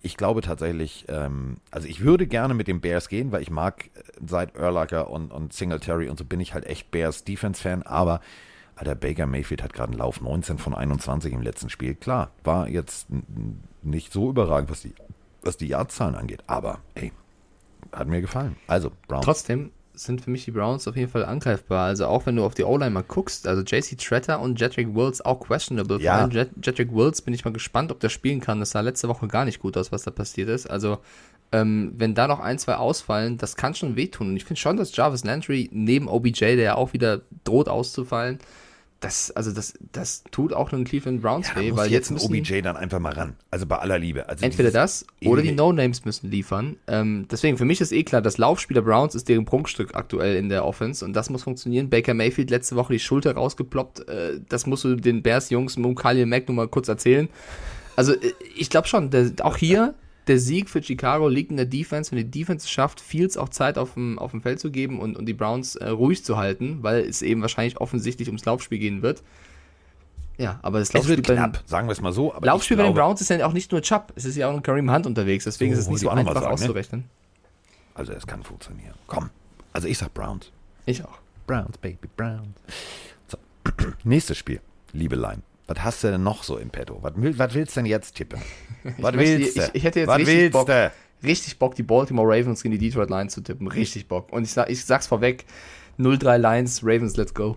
ich glaube tatsächlich, ähm, also ich würde gerne mit den Bears gehen, weil ich mag äh, seit Erlacher und, und Singletary und so bin ich halt echt Bears Defense-Fan, aber Alter, Baker Mayfield hat gerade einen Lauf 19 von 21 im letzten Spiel. Klar, war jetzt nicht so überragend, was die, was die Yardzahlen angeht, aber ey, hat mir gefallen. Also, Brown. Trotzdem sind für mich die Browns auf jeden Fall angreifbar. Also auch wenn du auf die O-Line mal guckst, also JC Tretter und Jedrick Wills auch questionable. Ja. Vor allem Jedrick Wills bin ich mal gespannt, ob der spielen kann. Das sah letzte Woche gar nicht gut aus, was da passiert ist. Also ähm, wenn da noch ein, zwei ausfallen, das kann schon wehtun. Und ich finde schon, dass Jarvis Landry neben OBJ, der ja auch wieder droht auszufallen, das, also das, das tut auch den Cleveland Browns ja, weh, weil jetzt jetzt ein OBJ dann einfach mal ran. Also bei aller Liebe. Also Entweder das oder die ewige- No-Names müssen liefern. Ähm, deswegen, für mich ist eh klar, das Laufspiel der Browns ist deren Prunkstück aktuell in der Offense und das muss funktionieren. Baker Mayfield letzte Woche die Schulter rausgeploppt. Äh, das musst du den Bears-Jungs um Khalil Mack nur mal kurz erzählen. Also, äh, ich glaube schon, der, auch hier, der Sieg für Chicago liegt in der Defense. Wenn die Defense es schafft, Fields auch Zeit auf dem, auf dem Feld zu geben und, und die Browns äh, ruhig zu halten, weil es eben wahrscheinlich offensichtlich ums Laufspiel gehen wird. Ja, aber das Es Laufspiel wird bei knapp, sagen wir es mal so. Aber Laufspiel ich bei den glaube, Browns ist ja auch nicht nur Chubb, es ist ja auch ein Kareem Hunt unterwegs, deswegen So, ist es nicht so einfach sagen, ne? auszurechnen. Also es kann funktionieren. Komm. Also ich sag Browns. Ich auch. Browns, Baby, Browns. So. *clears throat* Nächstes Spiel, liebe Line. Was hast du denn noch so im Petto? Was, was willst du denn jetzt tippen? *laughs* Was möchte- willst du? ich- ich hätte jetzt was richtig Bock. du? Richtig Bock, die Baltimore Ravens gegen die Detroit Lions zu tippen. Richtig Bock. Und ich, sag, ich sag's vorweg: 0-3 Lions, Ravens, let's go.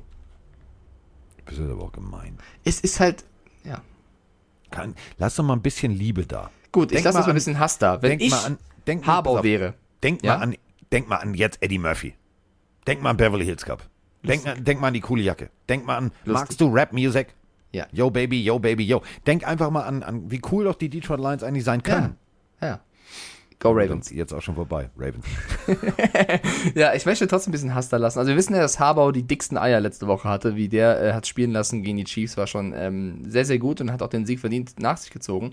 Das ist aber auch gemein. Es ist halt, ja. Kann, lass doch mal ein bisschen Liebe da. Gut, ich Denk lasse mal jetzt mal ein bisschen Hass da. Wenn denk ich mal an, denk mal, Harbaugh auf. wäre, Denk Ja? mal an, denk mal an jetzt Eddie Murphy. Denk mal an Beverly Hills Cup. Denk, denk mal an die coole Jacke. Denk mal an, magst du Rap Music? Ja. Yo Baby, yo Baby, yo. Denk einfach mal an, an wie cool doch die Detroit Lions eigentlich sein können. ja. Go Ravens. Jetzt auch schon vorbei. Ravens. *laughs* Ja, ich möchte trotzdem ein bisschen Hass da lassen. Also wir wissen ja, dass Harbaugh die dicksten Eier letzte Woche hatte, wie der äh, hat spielen lassen gegen die Chiefs, war schon ähm, sehr, sehr gut und hat auch den Sieg verdient nach sich gezogen.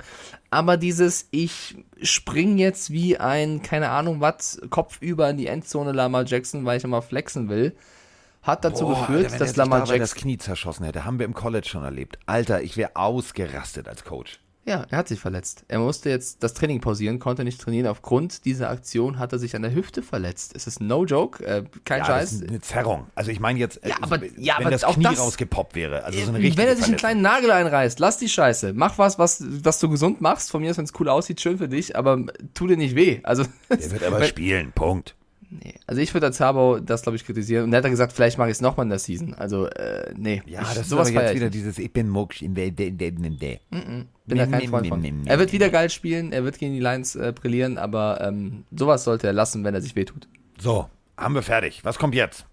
Aber dieses, ich spring jetzt wie ein, keine Ahnung was, kopfüber in die Endzone Lamar Jackson, weil ich immer flexen will, hat dazu Boah, geführt, wenn dass Lamar dabei das Jackson... Knie zerschossen hätte, haben wir im College schon erlebt. Alter, ich wäre ausgerastet als Coach. Ja, er hat sich verletzt. Er musste jetzt das Training pausieren, konnte nicht trainieren. Aufgrund dieser Aktion hat er sich an der Hüfte verletzt. Es ist no joke, äh, kein Ja, Scheiß. das ist eine Zerrung. Also ich meine jetzt, äh, Ja, aber- ja, wenn aber das auch Knie das- rausgepoppt wäre. Also so eine Wenn richtige er sich einen kleinen Nagel einreißt, lass die Scheiße. Mach was, was, was du gesund machst. Von mir aus, wenn es cool aussieht, schön für dich, aber tu dir nicht weh. Also, Der wird aber *laughs* wenn- spielen, Punkt. Nee. also ich würde als Harbaugh das, glaube ich, kritisieren. Und er hat dann gesagt, vielleicht mache ich es nochmal in der Season. Also, äh, nee. Ja, ich, das ist sowas aber jetzt ich wieder dieses Ich bin Mucksch in der, der, der, der, der. Bin da kein Freund von. Er wird wieder geil spielen, er wird gegen die Lions äh, brillieren, aber ähm, sowas sollte er lassen, wenn er sich wehtut. So, haben wir fertig. Was kommt jetzt?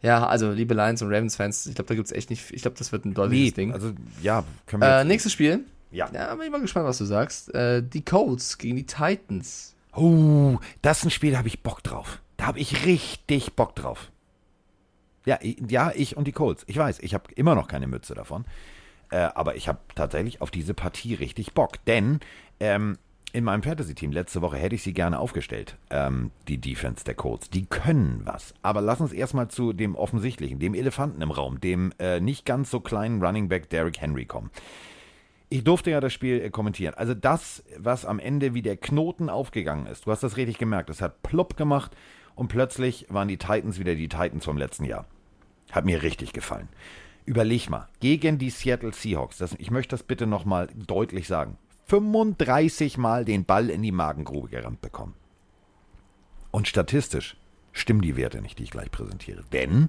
Ja, also liebe Lions und Ravens-Fans, ich glaube, da gibt es echt nicht, ich glaube, das wird ein deutliches Ding. also ja, können wir äh, nächstes Spiel. Ja. Ja, bin ich mal gespannt, was du sagst. Äh, die Colts gegen die Titans. Oh, das ist ein Spiel, da habe ich Bock drauf. Da habe ich richtig Bock drauf. Ja, ja, ich und die Colts. Ich weiß, ich habe immer noch keine Mütze davon. Äh, aber ich habe tatsächlich auf diese Partie richtig Bock. Denn ähm, in meinem Fantasy-Team letzte Woche hätte ich sie gerne aufgestellt. Ähm, die Defense der Colts. Die können was. Aber lass uns erstmal zu dem Offensichtlichen, dem Elefanten im Raum, dem äh, nicht ganz so kleinen Running Back Derrick Henry kommen. Ich durfte ja das Spiel äh, kommentieren. Also das, was am Ende wie der Knoten aufgegangen ist, du hast das richtig gemerkt, es hat plopp gemacht und plötzlich waren die Titans wieder die Titans vom letzten Jahr. Hat mir richtig gefallen. Überleg mal, gegen die Seattle Seahawks, das, ich möchte das bitte nochmal deutlich sagen, 35 Mal den Ball in die Magengrube gerammt bekommen. Und statistisch stimmen die Werte nicht, die ich gleich präsentiere. Denn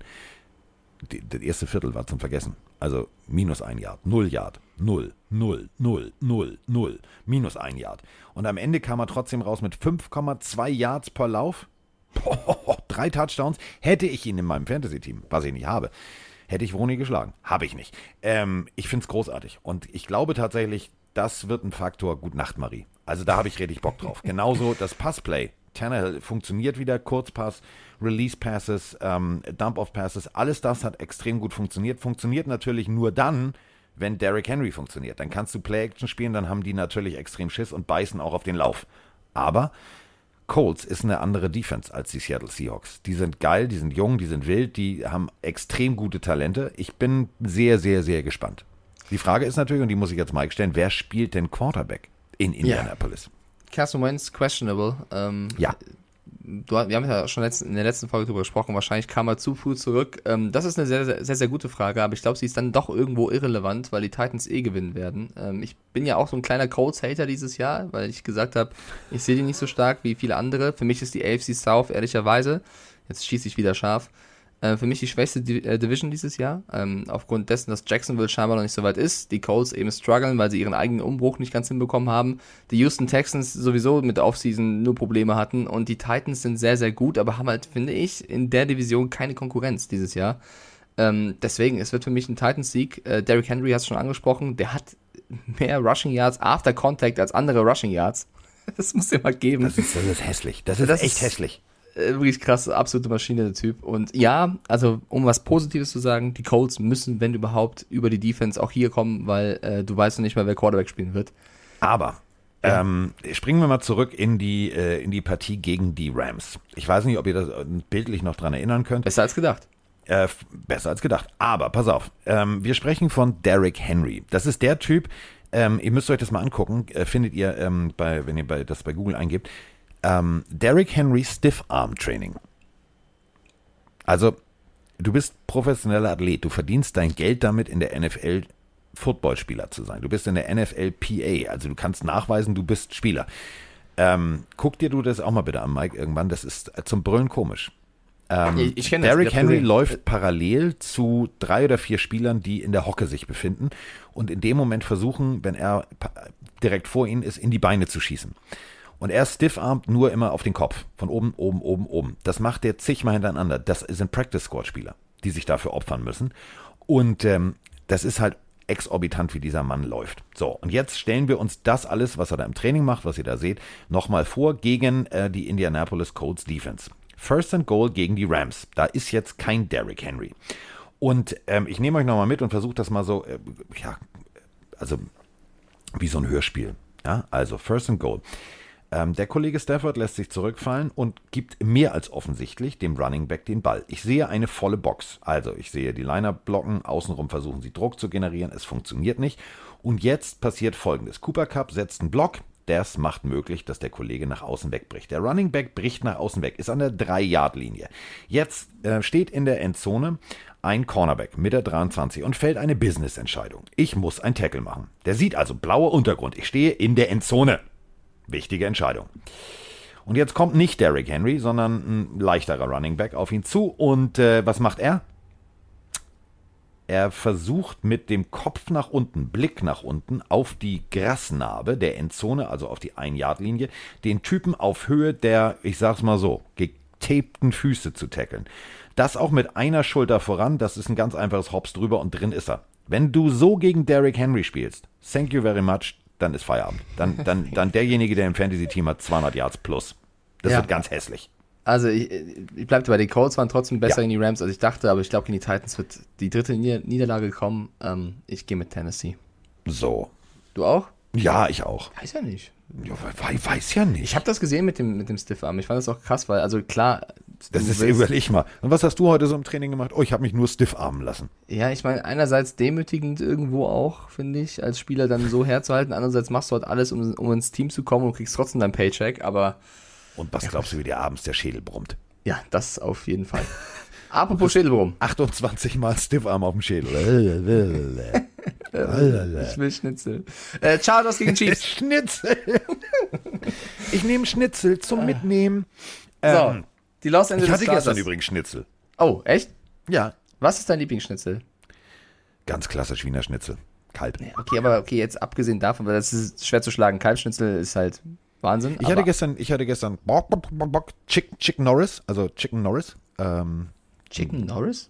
die, das erste Viertel war zum Vergessen. Also minus ein Yard, null Yard, null, null, null, null, null, minus ein Yard. Und am Ende kam er trotzdem raus mit 5,2 Yards per Lauf. Boah, *laughs* drei Touchdowns. Hätte ich ihn in meinem Fantasy-Team, was ich nicht habe, hätte ich Vroni geschlagen. Habe ich nicht. Ähm, ich finde es großartig. Und ich glaube tatsächlich, das wird ein Faktor. Gut Nacht, Marie. Also da habe ich richtig Bock drauf. *laughs* Genauso das Passplay. Tannehill funktioniert wieder, Kurzpass, Release Passes, ähm, Dump-Off Passes, alles das hat extrem gut funktioniert. Funktioniert natürlich nur dann, wenn Derrick Henry funktioniert. Dann kannst du Play-Action spielen, dann haben die natürlich extrem Schiss und beißen auch auf den Lauf. Aber Colts ist eine andere Defense als die Seattle Seahawks. Die sind geil, die sind jung, die sind wild, die haben extrem gute Talente. Ich bin sehr, sehr, sehr gespannt. Die Frage ist natürlich, und die muss ich jetzt Mike stellen, wer spielt denn Quarterback in Indianapolis? Carson Wentz questionable. Ähm, Ja. Du, wir haben ja schon letzten, in der letzten Folge drüber gesprochen, wahrscheinlich kam er zu früh zurück. Ähm, das ist eine sehr, sehr, sehr, sehr gute Frage, aber ich glaube, sie ist dann doch irgendwo irrelevant, weil die Titans eh gewinnen werden. Ähm, ich bin ja auch so ein kleiner Colts-Hater dieses Jahr, weil ich gesagt habe, ich sehe die nicht so stark wie viele andere. Für mich ist die AFC South ehrlicherweise, jetzt schieße ich wieder scharf, äh, für mich die schwächste Di äh, Division dieses Jahr. Ähm, aufgrund dessen, dass Jacksonville scheinbar noch nicht so weit ist. Die Colts eben strugglen, weil sie ihren eigenen Umbruch nicht ganz hinbekommen haben. Die Houston Texans sowieso mit der Offseason nur Probleme hatten. Und die Titans sind sehr, sehr gut, aber haben halt, finde ich, in der Division keine Konkurrenz dieses Jahr. Ähm, deswegen, es wird für mich ein Titans-Sieg. Äh, Derrick Henry hat es schon angesprochen. Der hat mehr Rushing Yards after Contact als andere Rushing Yards. *laughs* Das muss dir mal geben. Das ist, das ist hässlich. Das ist Das echt ist- hässlich. Äh, wirklich krass, absolute Maschine, der Typ. Und ja, also um was Positives zu sagen, die Colts müssen, wenn überhaupt, über die Defense auch hier kommen, weil äh, du weißt noch nicht mal, wer Quarterback spielen wird. Aber ähm, springen wir mal zurück in die, äh, in die Partie gegen die Rams. Ich weiß nicht, ob ihr das äh, bildlich noch dran erinnern könnt. Besser als gedacht. Äh, besser als gedacht. Aber pass auf, ähm, wir sprechen von Derrick Henry. Das ist der Typ, ähm, ihr müsst euch das mal angucken, äh, findet ihr, ähm, bei, wenn ihr bei, das bei Google eingebt. Ähm, Derrick Henry Stiff Arm Training. Also, du bist professioneller Athlet, du verdienst dein Geld damit in der NFL Footballspieler zu sein. Du bist in der NFL PA, also du kannst nachweisen, du bist Spieler. Ähm, guck dir du das auch mal bitte an, Mike, irgendwann. Das ist äh, zum Brüllen komisch. Ähm, Ich- ich Derrick Henry gesehen. läuft parallel zu drei oder vier Spielern, die in der Hocke sich befinden und in dem Moment versuchen, wenn er direkt vor ihnen ist, in die Beine zu schießen. Und er stiffarmt nur immer auf den Kopf. Von oben, oben, oben, oben. Das macht er zigmal hintereinander. Das sind Practice-Squad-Spieler, die sich dafür opfern müssen. Und ähm, das ist halt exorbitant, wie dieser Mann läuft. So, und jetzt stellen wir uns das alles, was er da im Training macht, was ihr da seht, nochmal vor gegen äh, die Indianapolis Colts Defense. First and Goal gegen die Rams. Da ist jetzt kein Derrick Henry. Und ähm, ich nehme euch nochmal mit und versuche das mal so, äh, ja, also wie so ein Hörspiel. Ja, also First and Goal. Ähm, der Kollege Stafford lässt sich zurückfallen und gibt mehr als offensichtlich dem Running Back den Ball. Ich sehe eine volle Box. Also ich sehe die Liner blocken, außenrum versuchen sie Druck zu generieren, es funktioniert nicht. Und jetzt passiert folgendes. Cooper Cup setzt einen Block, das macht möglich, dass der Kollege nach außen wegbricht. Der Running Back bricht nach außen weg, ist an der 3-Yard-Linie. Jetzt äh, steht in der Endzone ein Cornerback mit der 23 und fällt eine Business-Entscheidung. Ich muss ein Tackle machen. Der sieht also blauer Untergrund. Ich stehe in der Endzone. Wichtige Entscheidung. Und jetzt kommt nicht Derrick Henry, sondern ein leichterer Running Back auf ihn zu. Und äh, was macht er? Er versucht mit dem Kopf nach unten, Blick nach unten, auf die Grasnarbe der Endzone, also auf die Ein-Yard-Linie, den Typen auf Höhe der, ich sag's mal so, getapten Füße zu tackeln. Das auch mit einer Schulter voran, das ist ein ganz einfaches Hops drüber und drin ist er. Wenn du so gegen Derrick Henry spielst, thank you very much, dann ist Feierabend. Dann, *laughs* dann, dann derjenige, der im Fantasy-Team hat 200 Yards plus. Das Ja. wird ganz hässlich. Also ich, ich bleib dabei, die Colts waren trotzdem besser Ja. gegen die Rams, als ich dachte, aber ich glaube, gegen die Titans wird die dritte Nieder Niederlage kommen. Ähm, ich gehe mit Tennessee. So. Du auch? Ja, ich auch. Weiß ja nicht. Ja, we- weiß ja nicht. Ich habe das gesehen mit dem, mit dem Stiffarm. Ich fand das auch krass, weil, also klar, Das ist, überleg mal. Und was hast du heute so im Training gemacht? Oh, ich habe mich nur stiff armen lassen. Ja, ich meine, einerseits demütigend irgendwo auch, finde ich, als Spieler dann so herzuhalten. Andererseits machst du halt alles, um, um ins Team zu kommen und kriegst trotzdem dein Paycheck. Aber Und was glaubst du, wie dir abends der Schädel brummt? ja, das auf jeden Fall. *laughs* Apropos Schädelwurm. 28 Mal Stiffarm auf dem Schädel. *laughs* Ich will *laughs* Schnitzel. Äh, Chargers gegen Chiefs. Schnitzel. Ich nehme Schnitzel zum Mitnehmen. So, Ähm, die Los Angeles ich hatte gestern übrigens Schnitzel. Oh, echt? Ja, Was ist dein Lieblingsschnitzel? ganz klassisch Wiener Schnitzel. Kalb. Okay, aber okay, jetzt abgesehen davon, weil das ist schwer zu schlagen. Kalbschnitzel ist halt Wahnsinn. Ich hatte gestern, ich hatte gestern Bock, Bock, Bock, Bock, Chicken, Chicken Norris, also Chicken Norris. Ähm, Chicken Norris?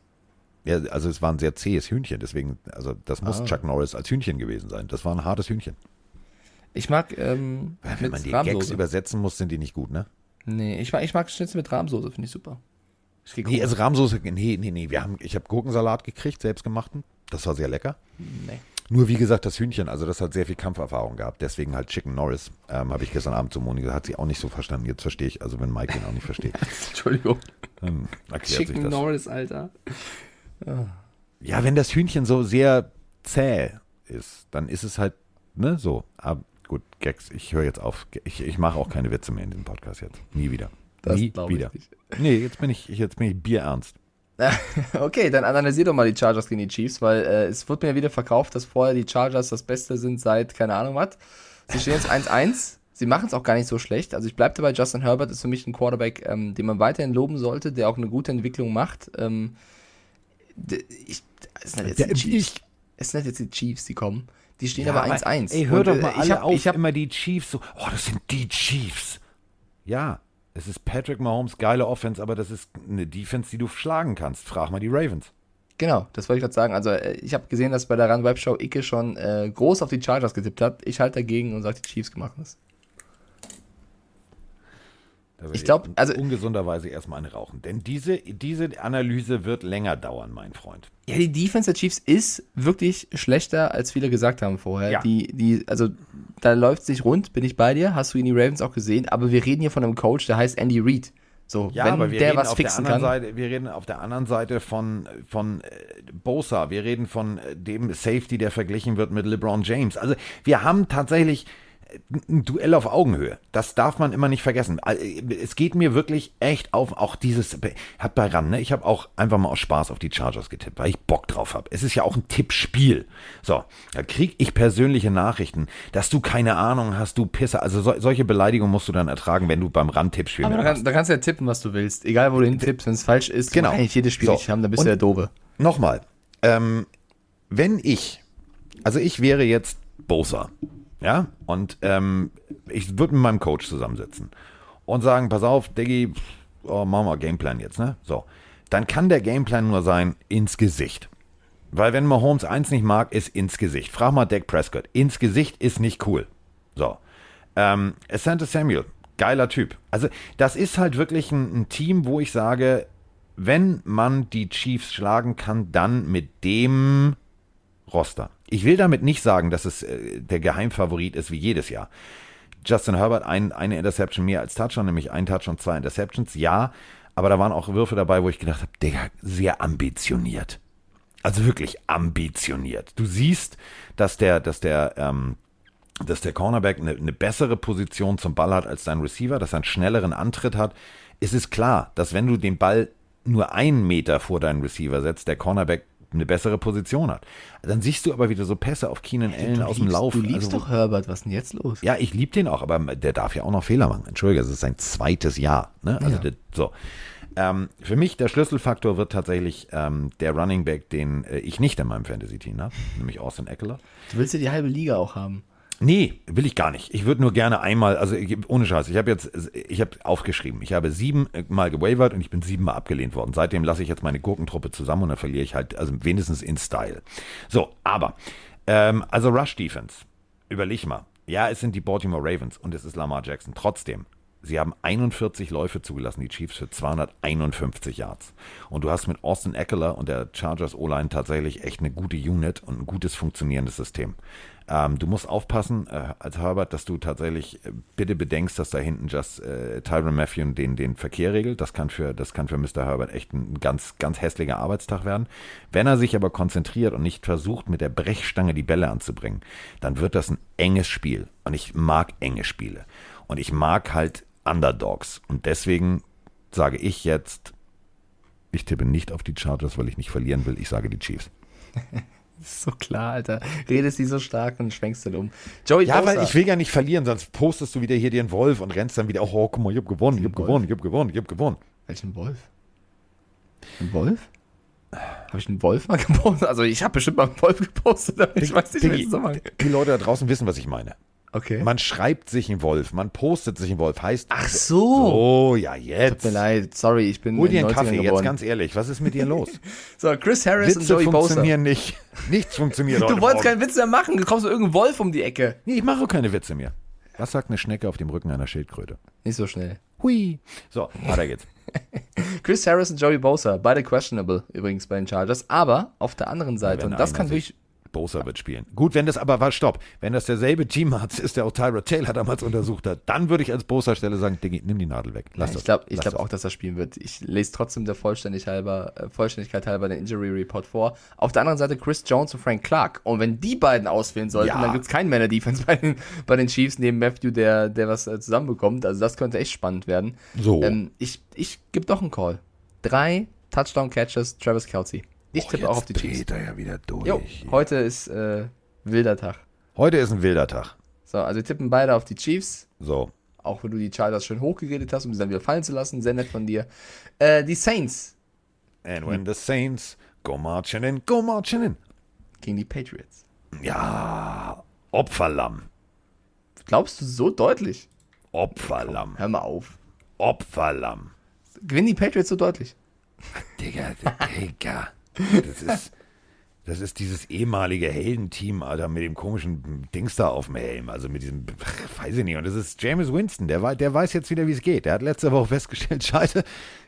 ja, also es war ein sehr zähes Hühnchen, deswegen, also das Ah. muss Chuck Norris als Hühnchen gewesen sein. Das war ein hartes Hühnchen. Ich mag ähm, Wenn man die Gags übersetzen muss, sind die nicht gut, ne? Nee, ich mag, ich mag Schnitzel mit Rahmsoße, finde ich super. Ich Nee, also Rahmsoße, nee, nee, nee. Wir haben, ich habe Gurkensalat gekriegt, selbstgemachten. Das war sehr lecker. nee. Nur wie gesagt, das Hühnchen, also das hat sehr viel Kampferfahrung gehabt. Deswegen halt Chicken Norris. Ähm, habe ich gestern Abend zu Moni gesagt, hat sie auch nicht so verstanden. Jetzt verstehe ich, also wenn Mike den auch nicht versteht, *laughs* Entschuldigung. dann erklärt sich Chicken das. Norris, Alter. Ja, wenn das Hühnchen so sehr zäh ist, dann ist es halt, ne, so. Ab- gut, Gags, ich höre jetzt auf. Ich, ich mache auch keine Witze mehr in diesem Podcast jetzt. Nie wieder. Das Nie glaub ich wieder. nicht. Nee, jetzt bin ich, jetzt bin ich bierernst. *laughs* Okay, dann analysier doch mal die Chargers gegen die Chiefs, weil äh, es wird mir wieder verkauft, dass vorher die Chargers das Beste sind seit keine Ahnung was. Sie stehen jetzt 1-1. Sie machen es auch gar nicht so schlecht. Also ich bleibe dabei, Justin Herbert ist für mich ein Quarterback, ähm, den man weiterhin loben sollte, der auch eine gute Entwicklung macht. Ähm, ich, es sind halt jetzt Der- die Chiefs. ich- Es sind halt jetzt die Chiefs, die kommen. Die stehen Ja, aber aber, 1-1. Ey, hör Und, doch äh, mal alle ich hab, auf, ich hab, immer die Chiefs so, oh, das sind die Chiefs. Ja, es ist Patrick Mahomes, geile Offense, aber das ist eine Defense, die du schlagen kannst. Frag mal die Ravens. Genau, das wollte ich gerade sagen. Also äh, ich habe gesehen, dass bei der Run Webshow Icke schon äh, groß auf die Chargers getippt hat. Ich halte dagegen und sage, die Chiefs gemacht ist. Ich glaub, also- ungesunderweise erstmal eine rauchen. Denn diese, diese Analyse wird länger dauern, mein Freund. Ja, die Defense der Chiefs ist wirklich schlechter, als viele gesagt haben vorher. Ja. Die, die, also da läuft sich rund, bin ich bei dir, hast du in die Ravens auch gesehen, aber wir reden hier von einem Coach, der heißt Andy Reid. So, Ja, wenn aber wir der reden was auf der fixen anderen kann. Seite, wir reden auf der anderen Seite von, von äh, Bosa, wir reden von äh, dem Safety, der verglichen wird mit LeBron James. Also wir haben tatsächlich ein Duell auf Augenhöhe. Das darf man immer nicht vergessen. Äh, Es geht mir wirklich echt auf, auch dieses, hat bei ran, ne? Ich habe auch einfach mal aus Spaß auf die Chargers getippt, weil ich Bock drauf habe. Es ist ja auch ein Tippspiel. So, da krieg ich persönliche Nachrichten, dass du keine Ahnung hast, du Pisser. Also so, solche Beleidigungen musst du dann ertragen, wenn du beim Rand-Tippspiel Aber da, kann, da kannst du ja tippen, was du willst. Egal, wo du hintippst, wenn es falsch ist, Genau. kann eigentlich jedes Spiel So. richtig haben, dann bist Und- du der Doofe. Nochmal, ähm, wenn ich, also ich wäre jetzt Bosa, ja, und ähm, ich würde mit meinem Coach zusammensitzen und sagen, pass auf, Diggi, oh, machen wir Gameplan jetzt, ne? So, dann kann der Gameplan nur sein, ins Gesicht. Weil wenn Mahomes eins nicht mag, ist ins Gesicht. Frag mal Dak Prescott. Ins Gesicht ist nicht cool. So. Ähm, Santa Samuel, geiler Typ. Also, das ist halt wirklich ein, ein Team, wo ich sage, wenn man die Chiefs schlagen kann, dann mit dem Roster. Ich will damit nicht sagen, dass es äh, der Geheimfavorit ist wie jedes Jahr. Justin Herbert, ein, eine Interception mehr als Touchdown, nämlich ein Touchdown, zwei Interceptions, ja. Aber da waren auch Würfe dabei, wo ich gedacht habe, Digga, sehr ambitioniert. Also wirklich ambitioniert. Du siehst, dass der, dass der, ähm, dass der Cornerback eine, eine bessere Position zum Ball hat als sein Receiver, dass er einen schnelleren Antritt hat. Es ist klar, dass wenn du den Ball nur einen Meter vor deinen Receiver setzt, der Cornerback eine bessere Position hat. Dann siehst du aber wieder so Pässe auf Keenan Allen aus dem Lauf. Du liebst Also, doch Herbert, was ist denn jetzt los? ja, ich liebe den auch, aber der darf ja auch noch Fehler machen. Entschuldige, es ist sein zweites Jahr. Ne? Also Ja. das, so. Ähm, für mich der Schlüsselfaktor wird tatsächlich ähm, der Running Back, den äh, ich nicht in meinem Fantasy-Team habe, nämlich Austin Eckler. Du willst ja die halbe Liga auch haben. Nee, will ich gar nicht. Ich würde nur gerne einmal, also ohne Scheiß, ich habe jetzt, ich habe aufgeschrieben, ich habe sieben Mal gewavert und ich bin siebenmal abgelehnt worden. Seitdem lasse ich jetzt meine Gurkentruppe zusammen und dann verliere ich halt, also wenigstens in Style. So, aber, ähm, also Rush Defense, überleg mal. Ja, es sind die Baltimore Ravens und es ist Lamar Jackson. Trotzdem, sie haben 41 Läufe zugelassen, die Chiefs für 251 Yards. Und du hast mit Austin Eckler und der Chargers O-Line tatsächlich echt eine gute Unit und ein gutes funktionierendes System. Ähm, du musst aufpassen äh, als Herbert, dass du tatsächlich äh, bitte bedenkst, dass da hinten just äh, Tyron Matthew den, den Verkehr regelt. Das kann für das kann für Mr. Herbert echt ein ganz ganz hässlicher Arbeitstag werden. Wenn er sich aber konzentriert und nicht versucht mit der Brechstange die Bälle anzubringen, dann wird das ein enges Spiel. Und ich mag enge Spiele und ich mag halt Underdogs und deswegen sage ich jetzt, ich tippe nicht auf die Chargers, weil ich nicht verlieren will. Ich sage die Chiefs. Das *laughs* ist so klar, Alter. Redest die so stark und schwenkst dann um. Joey Ja, Bosa. weil ich will ja nicht verlieren, sonst postest du wieder hier den Wolf und rennst dann wieder, oh, guck mal, ich hab gewonnen, ich hab Wolf? gewonnen, ich hab gewonnen, ich hab gewonnen. Welchen Wolf? Ein Wolf? Habe ich einen Wolf mal *laughs* gepostet? Also ich habe bestimmt mal einen Wolf gepostet, aber ich weiß nicht, Diggi, welchen Zusammenhang. Die Leute da draußen wissen, was ich meine. Okay. Man schreibt sich einen Wolf, man postet sich einen Wolf, heißt. Ach so. Oh, ja, Tut jetzt. mir leid, sorry, ich bin Hol dir einen den 90ern Kaffee, jetzt geboren. ganz ehrlich, was ist mit dir los? *laughs* So, Chris Harris und Witze Joey Bosa. funktionieren nicht. Nichts funktioniert *laughs* Du wolltest keinen Witz mehr machen, du kommst mit irgendeinem Wolf um die Ecke. Nee, ich mache keine Witze mehr. Was sagt eine Schnecke auf dem Rücken einer Schildkröte? Nicht so schnell. Hui. So, weiter geht's. *laughs* Chris Harris und Joey Bosa, beide questionable übrigens bei den Chargers, aber auf der anderen Seite, und das kann durch Bosa wird spielen. Gut, wenn das aber war, stopp. Wenn das derselbe Teamarzt ist, der auch Tyra Taylor damals untersucht hat, dann würde ich als Bosa-Stelle sagen, Diggi, nimm die Nadel weg. Lass ich glaube ich Lass glaub auch, dass er spielen wird. Ich lese trotzdem der Vollständig halber, äh, Vollständigkeit halber den Injury Report vor. Auf der anderen Seite Chris Jones und Frank Clark. Und wenn die beiden ausfällen sollten, Ja. dann gibt es keinen der Defense *laughs* bei den, bei den Chiefs neben Matthew, der, der was äh, zusammenbekommt. Also das könnte echt spannend werden. So. Ähm, ich ich gebe doch einen Call. Drei Touchdown-Catches, Travis Kelsey. Ich Oh, tippe auch auf die jetzt Chiefs. Peter ja wieder durch. Jo, heute ist äh, wilder Tag. Heute ist ein wilder Tag. So, also wir tippen beide auf die Chiefs. So. Auch wenn du die Chargers schön hochgeredet hast, um sie dann wieder fallen zu lassen. Sehr nett von dir. Äh, die Saints And when the Saints go marching in, go marching in. gegen die Patriots. Ja, Opferlamm. Glaubst du so deutlich? Opferlamm. Hör mal auf. Opferlamm. Gewinnen die Patriots so deutlich? Digga, *laughs* Digga. Das ist, das ist dieses ehemalige Heldenteam, Alter, mit dem komischen Dings da auf dem Helm. Also mit diesem, weiß ich nicht. Und das ist James Winston. Der, der weiß jetzt wieder, wie es geht. Der hat letzte Woche festgestellt, *laughs* scheiße,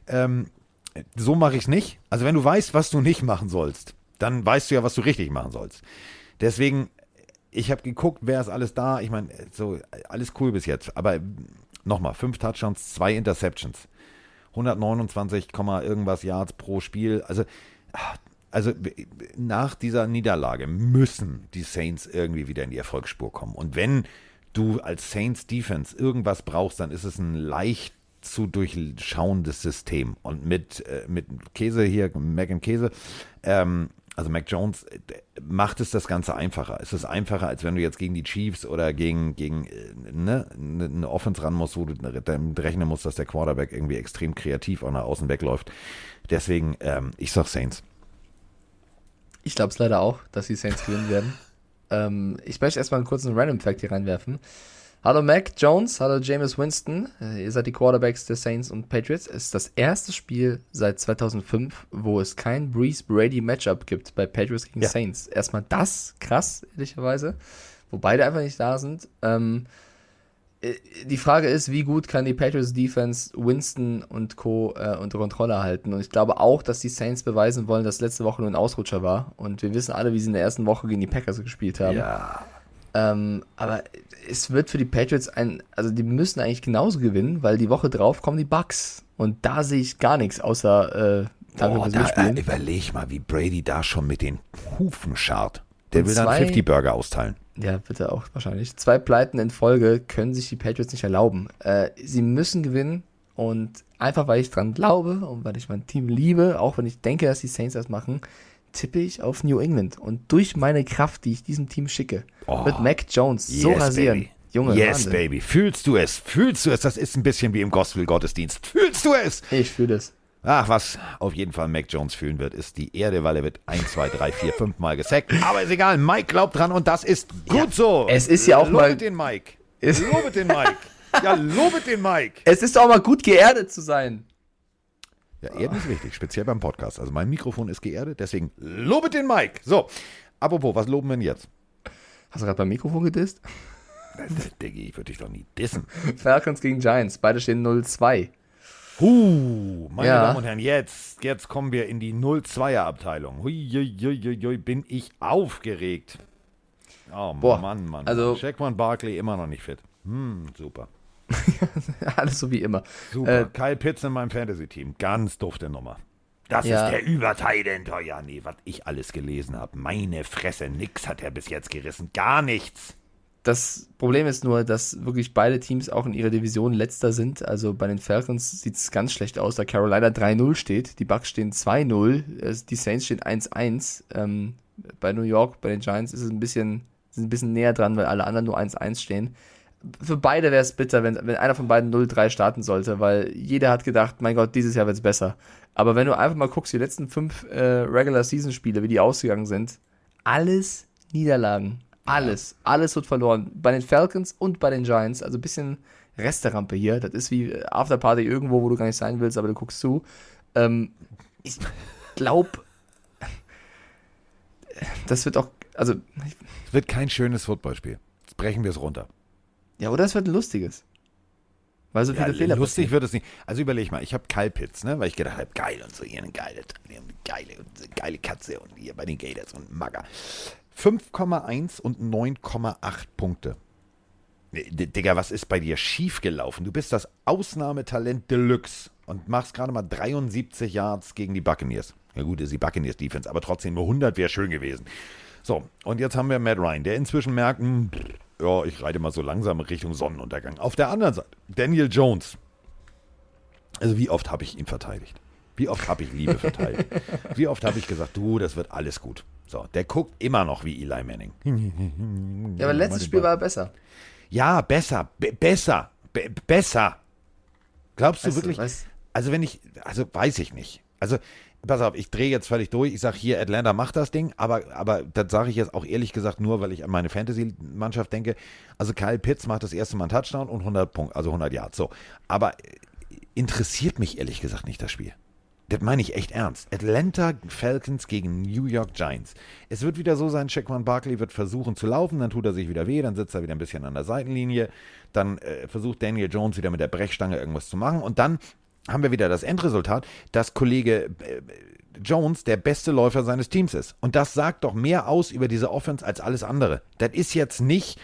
ähm, so mache ich es nicht. Also wenn du weißt, was du nicht machen sollst, dann weißt du ja, was du richtig machen sollst. Deswegen, ich habe geguckt, wer ist alles da. Ich meine, so, alles cool bis jetzt. Aber nochmal, fünf Touchdowns, zwei Interceptions. 129, Komma irgendwas Yards pro Spiel. Also, also nach dieser Niederlage müssen die Saints irgendwie wieder in die Erfolgsspur kommen. Und wenn du als Saints Defense irgendwas brauchst, dann ist es ein leicht zu durchschauendes System. Und mit, äh, mit Käse hier, Mac and Käse, ähm, also Mac Jones, äh, macht es das Ganze einfacher. Es ist einfacher, als wenn du jetzt gegen die Chiefs oder gegen, gegen äh, ne, ne- eine Offense ran musst, wo du damit rechnen musst, dass der Quarterback irgendwie extrem kreativ auch nach außen wegläuft. Deswegen, ähm, ich sag Saints. Ich glaube es leider auch, dass die Saints gewinnen werden. *laughs* Ähm, ich möchte erstmal einen kurzen Random Fact hier reinwerfen. Hallo Mac Jones, hallo Jameis Winston. Äh, ihr seid die Quarterbacks der Saints und Patriots. Es ist das erste Spiel seit 2005, wo es kein Breeze Brady Matchup gibt bei Patriots gegen Ja. Saints. Erstmal das, krass, ehrlicherweise, wo beide einfach nicht da sind. Ähm, äh, die Frage ist, wie gut kann die Patriots Defense Winston und Co. Äh, unter Kontrolle halten? Und ich glaube auch, dass die Saints beweisen wollen, dass letzte Woche nur ein Ausrutscher war. Und wir wissen alle, wie sie in der ersten Woche gegen die Packers gespielt haben. Ja. Ähm, aber es wird für die Patriots ein, also die müssen eigentlich genauso gewinnen, weil die Woche drauf kommen die Bucks. Und da sehe ich gar nichts, außer äh, fürs da, äh, überleg mal, wie Brady da schon mit den Hufen scharrt. Der Und will dann zwei- 50 Burger austeilen. Ja, bitte auch wahrscheinlich. Zwei Pleiten in Folge können sich die Patriots nicht erlauben. Äh, sie müssen gewinnen und einfach weil ich dran glaube und weil ich mein Team liebe, auch wenn ich denke, dass die Saints das machen, tippe ich auf New England. Und durch meine Kraft, die ich diesem Team schicke, Oh. wird Mac Jones so rasieren. baby. Junge, yes, Wahnsinn. baby. Fühlst du es? Fühlst du es? Das ist ein bisschen wie im Gospel-Gottesdienst. Fühlst du es? Ich fühle es. Ach, was auf jeden Fall Mac Jones fühlen wird, ist die Erde, weil er wird 1, 2, 3, 4, 5 Mal gesackt. Aber ist egal, Mike glaubt dran und das ist gut so. es ist ja auch lobet mal- den Mike. Lobet den Mike. *laughs* Ja, lobet den Mike. Es ist auch mal gut geerdet zu sein. Ja, Erden ist wichtig, speziell beim Podcast. Also mein Mikrofon ist geerdet, deswegen lobet den Mike. So, apropos, was loben wir denn jetzt? Hast du gerade beim Mikrofon gedisst? *laughs* Diggi, ich würde dich doch nie dissen. Falcons gegen Giants. Beide stehen 0-2. Huh, meine Ja. Damen und Herren, jetzt, jetzt kommen wir in die 0-2er-Abteilung. Hui, hui, hui, hui, hui, bin ich aufgeregt. Oh Boah, Mann, Mann. also- Jaquan Barkley immer noch nicht fit. Hm, super. *laughs* Alles so wie immer. Super. Äh, Kyle Pitts in meinem Fantasy-Team. Ganz dufte Nummer. Das Ja. ist der Überteilent. Oh ja, nee, was ich alles gelesen habe. Meine Fresse, nix hat er bis jetzt gerissen. Gar nichts. Das Problem ist nur, dass wirklich beide Teams auch in ihrer Division letzter sind. Also bei den Falcons sieht es ganz schlecht aus, da Carolina 3-0 steht, die Bucks stehen 2-0, äh, die Saints stehen 1-1. Ähm, bei New York, bei den Giants ist es ein bisschen, sind ein bisschen näher dran, weil alle anderen nur 1-1 stehen. Für beide wäre es bitter, wenn, wenn einer von beiden 0-3 starten sollte, weil jeder hat gedacht, mein Gott, dieses Jahr wird es besser. Aber wenn du einfach mal guckst, die letzten fünf äh, Regular-Season-Spiele, wie die ausgegangen sind, alles Niederlagen. Alles. Alles wird verloren. Bei den Falcons und bei den Giants. Also ein bisschen Resterampe hier. Das ist wie Afterparty irgendwo, wo du gar nicht sein willst, aber du guckst zu. Ähm, ich glaube, das wird auch, also, Es wird kein schönes Footballspiel. Jetzt brechen wir es runter. Ja, oder es wird ein lustiges. Weil so viele Ja, Fehler lustig passieren. wird es nicht. Also überleg mal, ich habe Kyle Pitts, ne? weil ich gedacht habe, geil und so, hier eine geile, eine geile, geile Katze und hier bei den Gators und Magger. 5,1 und 9,8 Punkte. Digga, was ist bei dir schiefgelaufen? Du bist das Ausnahmetalent Deluxe und machst gerade mal 73 Yards gegen die Buccaneers. Ja gut, ist die Buccaneers Defense, aber trotzdem nur 100 wäre schön gewesen. So, und jetzt haben wir Matt Ryan, der inzwischen merkt, hm, ja, ich reite mal so langsam Richtung Sonnenuntergang. Auf der anderen Seite, Daniel Jones. Also wie oft habe ich ihn verteidigt? Wie oft habe ich Liebe verteidigt? *laughs* Wie oft habe ich gesagt, du, das wird alles gut. So, der guckt immer noch wie Eli Manning. *laughs* Ja, aber letztes Spiel war er besser. Ja, besser, be besser, be besser. Glaubst du Weißt du, wirklich? weißt- also wenn ich, also weiß ich nicht. Also pass auf, ich drehe jetzt völlig durch. Ich sage hier, Atlanta macht das Ding, aber, aber das sage ich jetzt auch ehrlich gesagt nur, weil ich an meine Fantasy-Mannschaft denke. Also Kyle Pitts macht das erste Mal einen Touchdown und 100 Punkte, also 100 Yards. So, aber äh, interessiert mich ehrlich gesagt nicht das Spiel. Das meine ich echt ernst. Atlanta Falcons gegen New York Giants. Es wird wieder so sein, Shaquan Barkley wird versuchen zu laufen, dann tut er sich wieder weh, dann sitzt er wieder ein bisschen an der Seitenlinie, dann äh, versucht Daniel Jones wieder mit der Brechstange irgendwas zu machen und dann haben wir wieder das Endresultat, dass Kollege äh, Jones der beste Läufer seines Teams ist. Und das sagt doch mehr aus über diese Offense als alles andere. Das ist jetzt nicht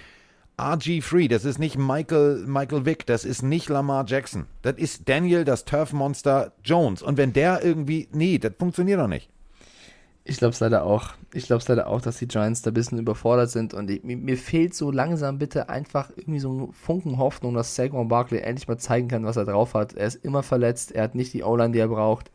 RG3, das ist nicht Michael, Michael Vick, das ist nicht Lamar Jackson. Das ist Daniel, das Turf-Monster Jones. Und wenn der irgendwie, nee, das funktioniert doch nicht. Ich glaube es leider auch. Ich glaube es leider auch, dass die Giants da ein bisschen überfordert sind und ich, mir, mir fehlt so langsam bitte einfach irgendwie so ein Funken Hoffnung, dass Saquon Barkley endlich mal zeigen kann, was er drauf hat. Er ist immer verletzt, er hat nicht die O-Line, die er braucht.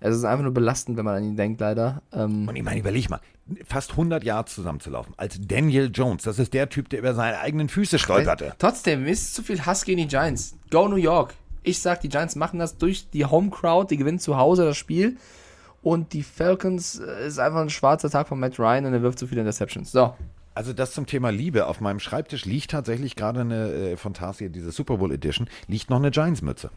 Es ist einfach nur belastend, wenn man an ihn denkt, leider. Ähm, Und ich meine, überleg mal, fast 100 Yards zusammenzulaufen als Daniel Jones. Das ist der Typ, der über seine eigenen Füße stolperte. Trotzdem, mir ist zu viel Hass gegen die Giants. Go New York. Ich sag, die Giants machen das durch die Home Crowd, die gewinnen zu Hause das Spiel. Und die Falcons äh, ist einfach ein schwarzer Tag von Matt Ryan und er wirft zu viele Interceptions. So. Also das zum Thema Liebe. Auf meinem Schreibtisch liegt tatsächlich gerade eine äh, von Tarsier, diese Super Bowl Edition, liegt noch eine Giants-Mütze.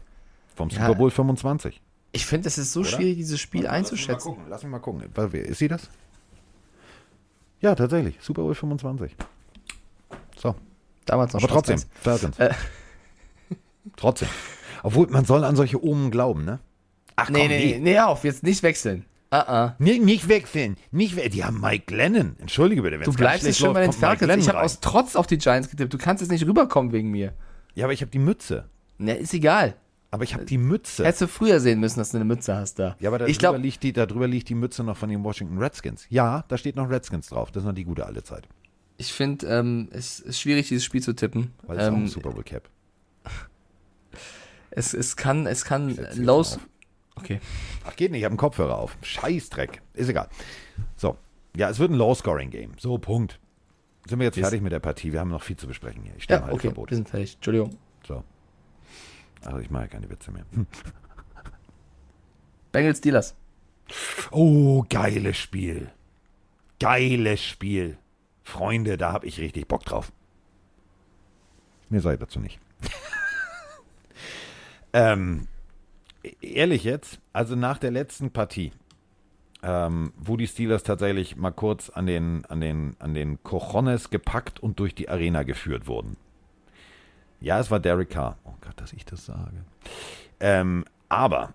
Vom Ja. Super Bowl 25. Ich finde, es ist so schwierig, dieses Spiel einzuschätzen. Lass mich mal gucken. Warte, wer- Ist sie das? Ja, tatsächlich. Super Bowl 25. So. Damals noch Aber trotzdem. Falcons. Äh. Trotzdem. Obwohl, man soll an solche Omen glauben, ne? Ach Nee, nee, nee, nee, auf, jetzt nicht wechseln. Ah, ah. Nee, nicht wechseln. Nicht we die haben Mike Glennon. Entschuldige bitte. wenn's Du bleibst jetzt schon bei den Falcons. Ich habe aus Trotz auf die Giants getippt. Du kannst jetzt nicht rüberkommen wegen mir. Ja, aber ich habe die Mütze. Ne, ist egal. Aber ich habe die Mütze. Hättest du früher sehen müssen, dass du eine Mütze hast da. Ja, aber darüber, ich glaube, liegt die, darüber liegt die Mütze noch von den Washington Redskins. Ja, da steht noch Redskins drauf. Das ist noch die gute alte Zeit. ich finde, ähm, es ist schwierig, dieses Spiel zu tippen. Weil es ist auch ein Ähm, Super Bowl Cap. *laughs* es, es kann, es kann los. Okay. Ach, geht nicht, ich habe einen Kopfhörer auf. Scheißdreck. Ist egal. So. Ja, es wird ein Low-Scoring-Game. So, Punkt. Sind wir jetzt fertig mit der Partie? Wir haben noch viel zu besprechen hier. Ich stelle Ja, mal okay, Verbot. wir sind fertig. Entschuldigung. So. Also ich mache ja keine Witze mehr. Hm. Bengals Steelers. Oh, geiles Spiel. Geiles Spiel. Freunde, da habe ich richtig Bock drauf. Mir sei dazu nicht. *laughs* ähm, ehrlich jetzt, also nach der letzten Partie, ähm, wo die Steelers tatsächlich mal kurz an den, an den, an den Cojones gepackt und durch die Arena geführt wurden. Ja, es war Derek Carr. Oh Gott, dass ich das sage. Ähm, aber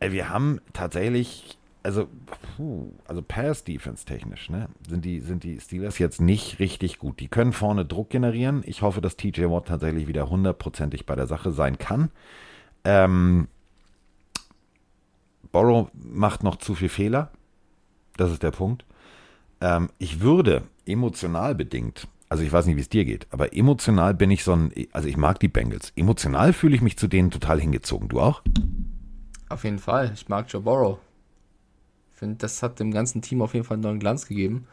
äh, wir haben tatsächlich, also, puh, also Pass-Defense technisch, ne, sind die, sind die Steelers jetzt nicht richtig gut. Die können vorne Druck generieren. Ich hoffe, dass TJ Watt tatsächlich wieder hundertprozentig bei der Sache sein kann. Ähm, Borrow macht noch zu viel Fehler. Das ist der Punkt. Ähm, ich würde emotional bedingt, also ich weiß nicht, wie es dir geht, aber emotional bin ich so ein, also ich mag die Bengals. Emotional fühle ich mich zu denen total hingezogen. Du auch? Auf jeden Fall. Ich mag Joe Burrow. Ich finde, das hat dem ganzen Team auf jeden Fall einen neuen Glanz gegeben.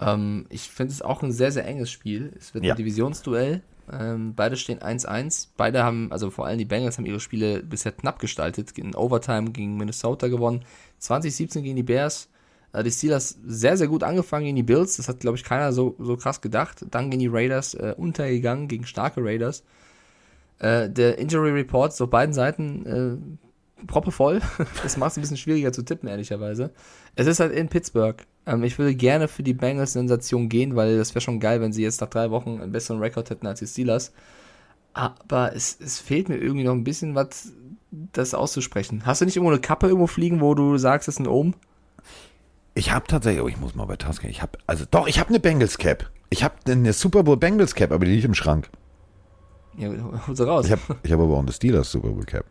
Ähm, ich finde es auch ein sehr, sehr enges Spiel. Es wird Ja. ein Divisionsduell. Ähm, beide stehen 1-1. Beide haben, also vor allem die Bengals haben ihre Spiele bisher knapp gestaltet. In Overtime gegen Minnesota gewonnen. 2017 gegen die Bears. Äh, die Steelers sehr, sehr gut angefangen gegen die Bills. Das hat, glaube ich, keiner so, so krass gedacht. Dann gegen die Raiders äh, untergegangen, gegen starke Raiders. Äh, der Injury Report auf beiden Seiten äh, proppevoll. *laughs* Das macht es ein bisschen schwieriger zu tippen, ehrlicherweise. Es ist halt in Pittsburgh. Ähm, ich würde gerne für die Bengals Sensation gehen, weil das wäre schon geil, wenn sie jetzt nach drei Wochen einen besseren Rekord hätten als die Steelers. Aber es, es fehlt mir irgendwie noch ein bisschen was, das auszusprechen. Hast du nicht irgendwo eine Kappe irgendwo fliegen, wo du sagst, das ist ein Ohm? Ich habe tatsächlich, oh, ich muss mal bei Task, ich habe, also doch, ich habe eine Bengals Cap. Ich habe eine Super Bowl Bengals Cap, aber die liegt im Schrank. Ja, hol sie raus. Ich habe ich hab aber auch eine Steelers Super Bowl Cap.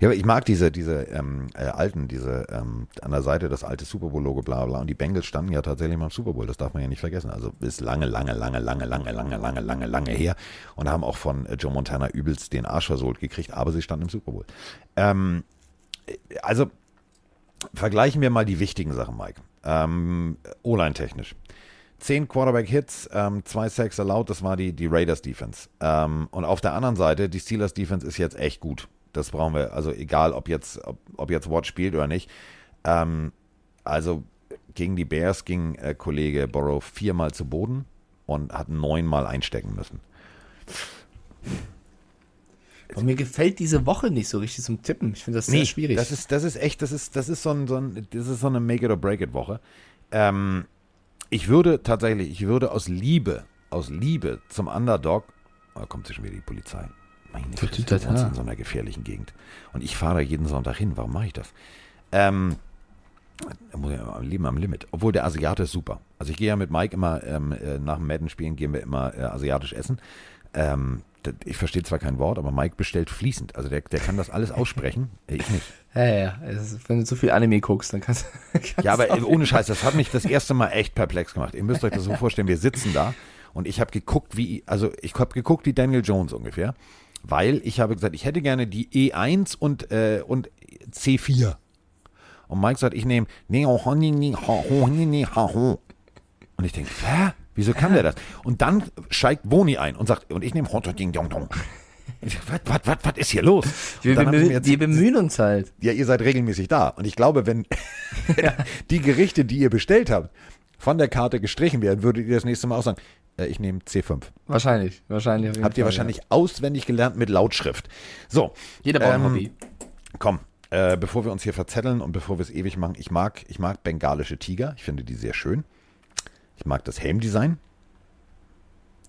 Ja, aber ich mag diese, diese ähm, äh, alten, diese ähm, an der Seite das alte Super Bowl Logo, bla bla. Und die Bengals standen ja tatsächlich mal im Super Bowl. Das darf man ja nicht vergessen. Also ist lange, lange, lange, lange, lange, lange, lange, lange, lange her und haben auch von äh, Joe Montana übelst den Arsch versohlt gekriegt. Aber sie standen im Super Bowl. Ähm, also vergleichen wir mal die wichtigen Sachen, Mike. Ähm, O-Line technisch. Zehn Quarterback-Hits, ähm, zwei Sacks allowed, das war die, die Raiders-Defense. Ähm, und auf der anderen Seite, die Steelers-Defense ist jetzt echt gut. Das brauchen wir, also egal, ob jetzt, ob, ob jetzt Watt spielt oder nicht. Ähm, also gegen die Bears ging äh, Kollege Borrow viermal zu Boden und hat neunmal einstecken müssen. Und mir gefällt diese Woche nicht so richtig zum Tippen. Ich finde das sehr schwierig. Das ist, das ist echt, das ist, das ist so, ein, so, ein, das ist so eine Make-it-or-break-it-Woche. Ähm, ich würde tatsächlich, ich würde aus Liebe, aus Liebe zum Underdog, oh, da kommt schon wieder die Polizei. Meine wohnen in so einer gefährlichen Gegend. Und ich fahre da jeden Sonntag hin. Warum mache ich das? Ähm, Leben am Limit. Obwohl der Asiate ist super. Also ich gehe ja mit Mike immer ähm, äh, nach dem Madden-Spielen gehen wir immer äh, asiatisch essen. Ähm, ich verstehe zwar kein Wort, aber Mike bestellt fließend. Also der, der kann das alles aussprechen. Ich nicht. *laughs* ja, ja, ist, wenn du zu viel Anime guckst, dann kannst du. *laughs* Ja, aber äh, ohne Scheiß, das hat mich das erste Mal echt perplex gemacht. Ihr müsst euch das so vorstellen, wir sitzen da und ich habe geguckt, wie, also ich habe geguckt wie Daniel Jones ungefähr, weil ich habe gesagt, ich hätte gerne die E1 und, äh, und C4. Und Mike sagt, ich nehme und ich denke, hä? Wieso kann der das? Und dann steigt Boni ein und sagt, und ich nehme Ding Dong Dong. Was, was, was, was ist hier los? *laughs* Wir, bemühen, jetzt- wir bemühen uns halt. ja, ihr seid regelmäßig da. Und ich glaube, wenn *laughs* *laughs* die Gerichte, die ihr bestellt habt, von der Karte gestrichen werden, würdet ihr das nächste Mal auch sagen, äh, ich nehme C5. Wahrscheinlich. wahrscheinlich Habt ihr Fall, wahrscheinlich auswendig gelernt mit Lautschrift. So, Ja. Jeder braucht ein ähm, Hobby. komm, äh, bevor wir uns hier verzetteln und bevor wir es ewig machen, ich mag, ich mag bengalische Tiger. Ich finde die sehr schön. Ich mag das Helmdesign.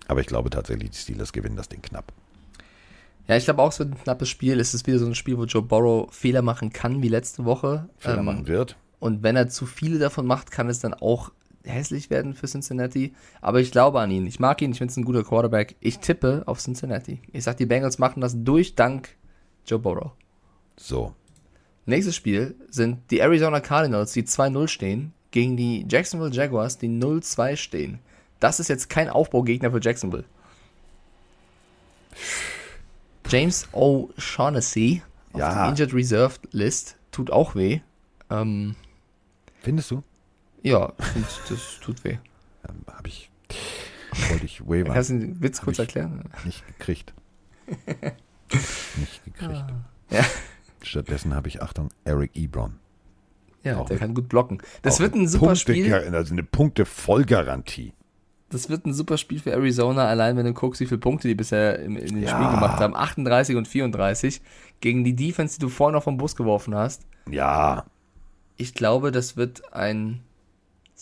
Aber ich glaube tatsächlich, die Steelers gewinnen das Ding knapp. Ja, ich glaube auch, es wird ein knappes Spiel. Es ist wieder so ein Spiel, wo Joe Burrow Fehler machen kann, wie letzte Woche. Fehler Ähm, machen wird. Und wenn er zu viele davon macht, kann es dann auch hässlich werden für Cincinnati. Aber ich glaube an ihn. Ich mag ihn. Ich finde es ein guter Quarterback. Ich tippe auf Cincinnati. Ich sag, die Bengals machen das durch dank Joe Burrow. So, Nächstes Spiel sind die Arizona Cardinals, die 2-0 stehen, gegen die Jacksonville Jaguars, die 0-2 stehen. Das ist jetzt kein Aufbaugegner für Jacksonville. James O'Shaughnessy auf Ja. der Injured Reserve List tut auch weh. Ähm, findest du? Ja, find, das tut weh. Ähm, Habe ich, wollte ich wavern. Kannst du den Witz Hab kurz erklären? Nicht gekriegt. Nicht gekriegt. Ja, Stattdessen habe ich, Achtung, Eric Ebron. ja Auch der mit- kann gut blocken. Das wird ein super Punkte- Spiel. Also eine Punkte-Vollgarantie. Das wird ein super Spiel für Arizona, allein wenn du guckst, wie viele Punkte die bisher im, in den Ja. Spielen gemacht haben. 38 und 34 gegen die Defense, die du vorhin noch vom Bus geworfen hast. Ja, Ich glaube, das wird ein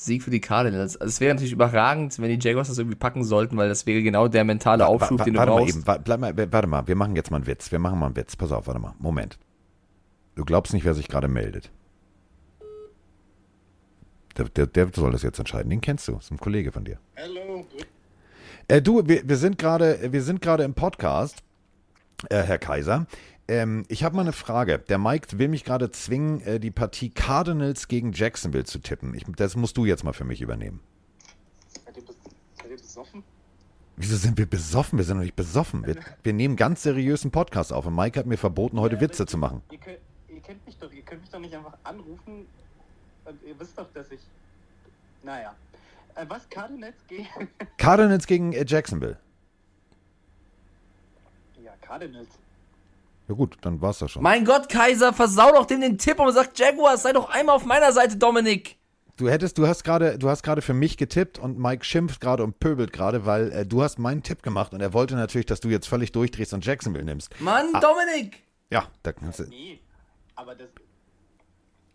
Sieg für die Cardinals. Also es wäre natürlich überragend, wenn die Jaguars das irgendwie packen sollten, weil das wäre genau der mentale Aufschub, Wa- wa- den du warte mal brauchst. eben, wa- bleib mal, warte mal, wir machen jetzt mal einen Witz. Wir machen mal einen Witz. Pass auf, warte mal. Moment. Du glaubst nicht, wer sich gerade meldet. Der, der, der soll das jetzt entscheiden. Den kennst du. Das ist ein Kollege von dir. Hallo. Äh, du, wir, wir sind gerade, wir sind gerade im Podcast, äh, Herr Kaiser. Ähm, ich habe mal eine Frage. Der Mike will mich gerade zwingen, äh, die Partie Cardinals gegen Jacksonville zu tippen. Ich, das musst du jetzt mal für mich übernehmen. Seid ihr, seid ihr besoffen? Wieso sind wir besoffen? Wir sind noch nicht besoffen. Wir, wir nehmen ganz seriös einen Podcast auf und Mike hat mir verboten, heute Ja, Witze aber zu machen. Ihr, könnt, ihr kennt mich doch, ihr könnt mich doch nicht einfach anrufen und ihr wisst doch, dass ich. Naja. Äh, was Cardinals gegen. Cardinals gegen äh, Jacksonville. ja, Cardinals. Ja gut, dann war's das schon. Mein Gott, Kaiser, versau doch dem den Tipp und sagt, Jaguars, sei doch einmal auf meiner Seite, Dominik. Du hättest, du hast gerade, du hast gerade für mich getippt und Mike schimpft gerade und pöbelt gerade, weil äh, du hast meinen Tipp gemacht und er wollte natürlich, dass du jetzt völlig durchdrehst und Jacksonville nimmst. Mann, Dominik. Ja, da kannst du. Nee, aber das.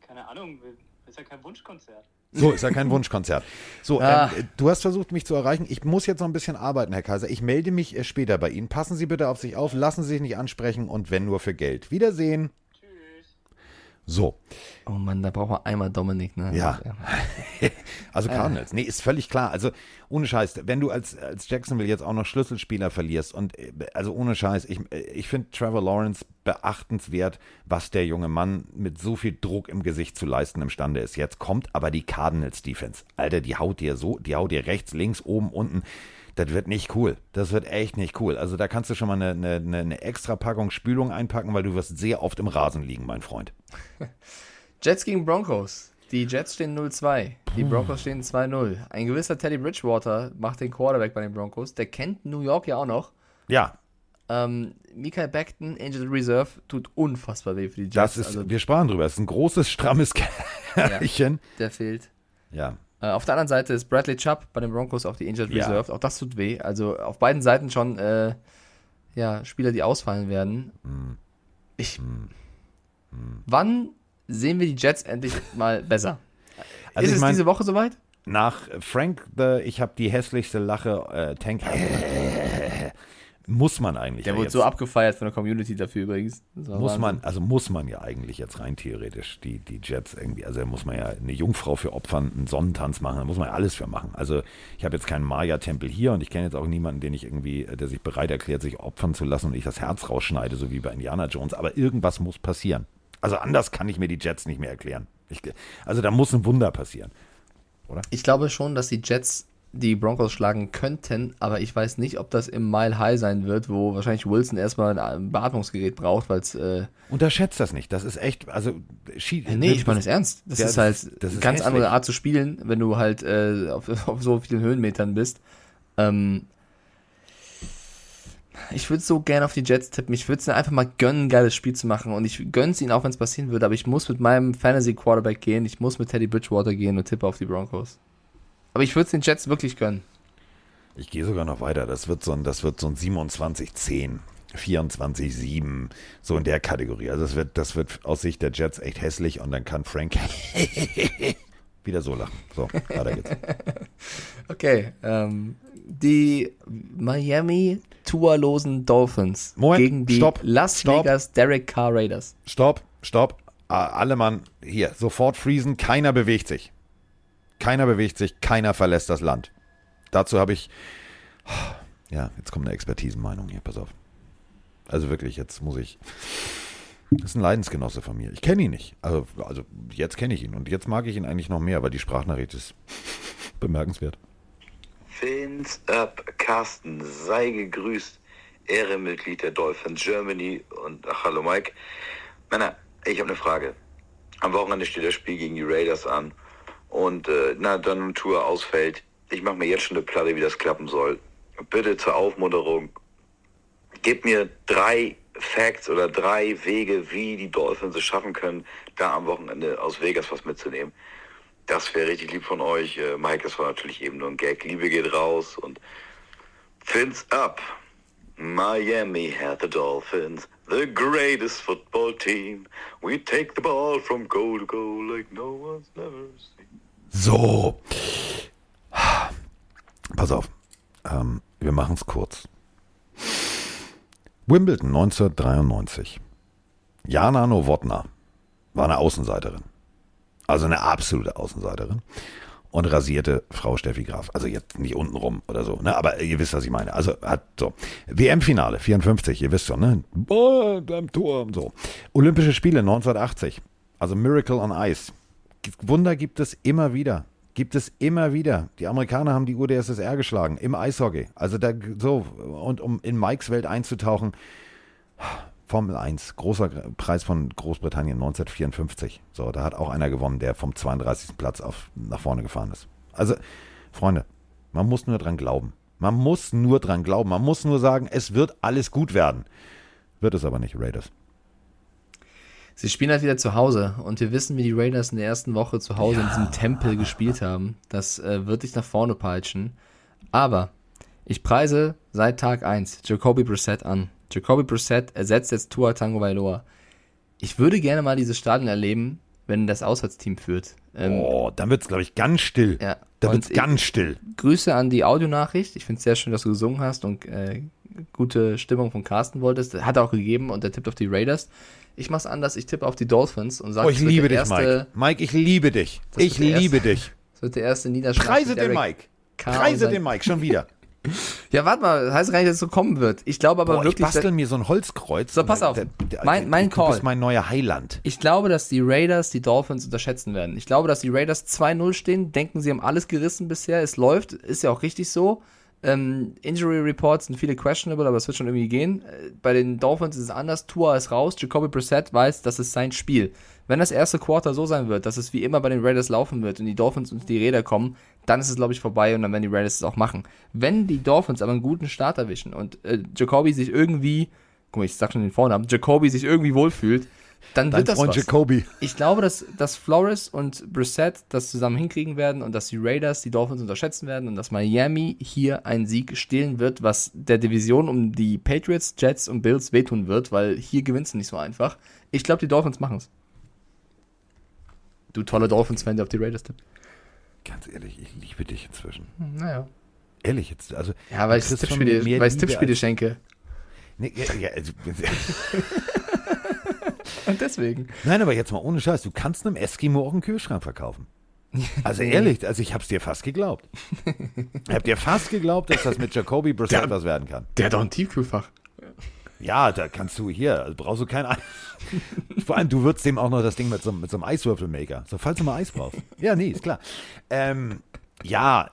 Keine Ahnung, ist ja kein Wunschkonzert. So ist ja kein Wunschkonzert. So, Ah. ähm, du hast versucht, mich zu erreichen. Ich muss jetzt noch ein bisschen arbeiten, Herr Kaiser. Ich melde mich äh, später bei Ihnen. Passen Sie bitte auf sich auf, lassen Sie sich nicht ansprechen und wenn nur für Geld. Wiedersehen. So, Oh Mann, da braucht man einmal Dominik, ne? Ja. *laughs* also Cardinals. Nee, ist völlig klar. Also ohne Scheiß, wenn du als, als Jacksonville jetzt auch noch Schlüsselspieler verlierst und äh, also ohne Scheiß, ich, äh, ich finde Trevor Lawrence beachtenswert, was der junge Mann mit so viel Druck im Gesicht zu leisten imstande ist. Jetzt kommt aber die Cardinals Defense. Alter, die haut dir so, die haut dir rechts, links, oben, unten. Das wird nicht cool. Das wird echt nicht cool. Also da kannst du schon mal eine, eine, eine extra Packung Spülung einpacken, weil du wirst sehr oft im Rasen liegen, mein Freund. *laughs* Jets gegen Broncos. Die Jets stehen 0-2. Die Broncos stehen 2-0. Ein gewisser Teddy Bridgewater macht den Quarterback bei den Broncos. Der kennt New York ja auch noch. Ja, Ähm, Mikael Beckton, Angel Reserve, tut unfassbar weh für die Jets. das ist, also, wir sprachen drüber, das ist ein großes, strammes Kerlchen. der fehlt. Ja. Äh, auf der anderen Seite ist Bradley Chubb bei den Broncos auf die Injured Ja. Reserve. Auch das tut weh. Also auf beiden Seiten schon äh, ja, Spieler, die ausfallen werden. Hm. Ich. Wann sehen wir die Jets endlich *laughs* mal besser? Also ist es mein- diese Woche soweit? Nach Frank the, ich habe die hässlichste Lache, äh, Tank. *laughs* muss man eigentlich. Der ja wurde jetzt, so abgefeiert von der Community dafür übrigens. Muss Wahnsinn. man, also muss man ja eigentlich jetzt rein theoretisch die, die Jets irgendwie, also da muss man ja eine Jungfrau für opfern, einen Sonnentanz machen, da muss man ja alles für machen. Also ich habe jetzt keinen Maya-Tempel hier und ich kenne jetzt auch niemanden, den ich irgendwie, äh, der sich bereit erklärt, sich opfern zu lassen und ich das Herz rausschneide, so wie bei Indiana Jones. Aber irgendwas muss passieren. Also anders kann ich mir die Jets nicht mehr erklären. Ich, also da muss ein Wunder passieren. Ich glaube schon, dass die Jets die Broncos schlagen könnten, aber ich weiß nicht, ob das im Mile High sein wird, wo wahrscheinlich Wilson erstmal ein Beatmungsgerät braucht, weil es. Äh, Unterschätzt das nicht. Das ist echt, also schi- nee, ich meine es ernst. Das ist das- halt das eine ist ganz andere hässlich. Art zu spielen, wenn du halt äh, auf, *laughs* auf so vielen Höhenmetern bist. Ähm, ich würde so gerne auf die Jets tippen. Ich würde es einfach mal gönnen, ein geiles Spiel zu machen. Und ich gönne es ihnen auch, wenn es passieren würde. Aber ich muss mit meinem Fantasy-Quarterback gehen. Ich muss mit Teddy Bridgewater gehen und tippe auf die Broncos. Aber ich würde es den Jets wirklich gönnen. Ich gehe sogar noch weiter. Das wird so ein, das wird so ein 27-10, 24-7, so in der Kategorie. Also das wird, das wird aus Sicht der Jets echt hässlich und dann kann Frank *laughs* wieder so lachen. So, weiter geht's. *laughs* Okay, ähm, die Miami tourlosen Dolphins Moment, gegen die stopp, Las stopp. Vegas Derek Carr Raiders. Stopp, stopp. Alle Mann, hier, sofort friesen. Keiner bewegt sich. Keiner bewegt sich, keiner verlässt das Land. Dazu habe ich, ja, jetzt kommt eine Expertisenmeinung hier, pass auf. Also wirklich, jetzt muss ich, das ist ein Leidensgenosse von mir. Ich kenne ihn nicht. Also, also jetzt kenne ich ihn und jetzt mag ich ihn eigentlich noch mehr, weil die Sprachnachricht ist *laughs* bemerkenswert. Fins up, Carsten, sei gegrüßt. Ehrenmitglied der Dolphins Germany und ach, hallo Mike. Männer, ich habe eine Frage. Am Wochenende steht das Spiel gegen die Raiders an und äh, na dann Tour ausfällt. Ich mache mir jetzt schon eine Platte, wie das klappen soll. Bitte zur Aufmunterung. Gebt mir drei Facts oder drei Wege, wie die Dolphins es schaffen können, da am Wochenende aus Vegas was mitzunehmen. Das wäre richtig lieb von euch. Äh, Mike, das war natürlich eben nur ein Gag. Liebe geht raus und Fins up. Miami had the Dolphins, the greatest football team. We take the ball from goal to goal like no one's never seen. So. Pass auf. Ähm, wir machen es kurz. Wimbledon 1993. Jana Nowotna war eine Außenseiterin. Also eine absolute Außenseiterin. Und rasierte Frau Steffi Graf. Also jetzt nicht untenrum oder so, ne? Aber ihr wisst, was ich meine. Also hat so. WM-Finale 54, ihr wisst schon, ne? Boah, beim und so. Olympische Spiele 1980. Also Miracle on Ice. Wunder gibt es immer wieder. Gibt es immer wieder. Die Amerikaner haben die UdSSR geschlagen im Eishockey. Also da so und um in Mikes Welt einzutauchen, Formel 1, großer Preis von Großbritannien 1954. So, da hat auch einer gewonnen, der vom 32. Platz auf nach vorne gefahren ist. Also Freunde, man muss nur dran glauben. Man muss nur dran glauben. Man muss nur sagen, es wird alles gut werden. Wird es aber nicht, Raiders. Sie spielen halt wieder zu Hause und wir wissen, wie die Raiders in der ersten Woche zu Hause in diesem Tempel gespielt haben. Das äh, wird dich nach vorne peitschen. Aber ich preise seit Tag 1 Jacoby Brissett an. Jacoby Brissett ersetzt jetzt Tua Tango Vailoa. Ich würde gerne mal dieses Stadion erleben, wenn das Auswärtsteam führt. Ähm, Oh, dann wird es, glaube ich, ganz still. Ja, Da und wird es ganz still. Grüße an die Audionachricht. Ich finde es sehr schön, dass du gesungen hast und äh, gute Stimmung von Carsten wolltest. Hat er auch gegeben und der tippt auf die Raiders. Ich mach's anders, ich tippe auf die Dolphins und sage, Oh, ich liebe dich, Mike. Mike, ich liebe dich. Ich der liebe erste- dich. Das wird der erste Niederschlag. Preise für den Mike. Preise sein- den Mike, schon wieder. *laughs* Ja, warte mal, das heißt gar nicht, dass es so kommen wird. Ich glaube aber Boah, ich wirklich, bastel mir so ein Holzkreuz. So, pass auf. Der- der- Mein- mein du Call. bist mein neuer Heiland. Ich glaube, dass die Raiders die Dolphins unterschätzen werden. Ich glaube, dass die Raiders 2-0 stehen, denken, sie haben alles gerissen bisher. Es läuft, ist ja auch richtig so. Ähm, Injury Reports sind viele questionable, aber es wird schon irgendwie gehen. Äh, Bei den Dolphins ist es anders. Tua ist raus. Jacoby Brissett weiß, das ist sein Spiel. Wenn das erste Quarter so sein wird, dass es wie immer bei den Raiders laufen wird und die Dolphins unter die Räder kommen, dann ist es, glaube ich, vorbei und dann werden die Raiders es auch machen. Wenn die Dolphins aber einen guten Start erwischen und äh, Jacoby sich irgendwie, guck mal, ich sag schon den Vornamen, Jacoby sich irgendwie wohlfühlt, dann Dein wird das Freund was. Jacoby. Ich glaube, dass, dass Flores und Brissett das zusammen hinkriegen werden und dass die Raiders die Dolphins unterschätzen werden und dass Miami hier einen Sieg stehlen wird, was der Division um die Patriots, Jets und Bills wehtun wird, weil hier gewinnst du nicht so einfach. Ich glaube, die Dolphins machen es. Du toller Dolphins-Fan, der auf die Raiders tippt. Ganz ehrlich, ich liebe dich inzwischen. Naja. Ehrlich jetzt. Also, Ja, weil ich Tippspiele, Tippspiele schenke. Nee, ja, ja, also, *laughs* *laughs* Und deswegen. Nein, aber jetzt mal ohne Scheiß. Du kannst einem Eskimo auch einen Kühlschrank verkaufen. Also *laughs* ehrlich, also ich hab's dir fast geglaubt. Ich hab dir fast geglaubt, dass das mit Jacoby Brissett was werden kann. Der hat doch ein Tiefkühlfach. Ja, da kannst du hier, also brauchst du kein Eis. *laughs* Vor allem, du würzt dem auch noch das Ding mit so, mit so einem Eiswürfelmaker. So, falls du mal Eis brauchst. Ja, nee, ist klar. Ähm, ja,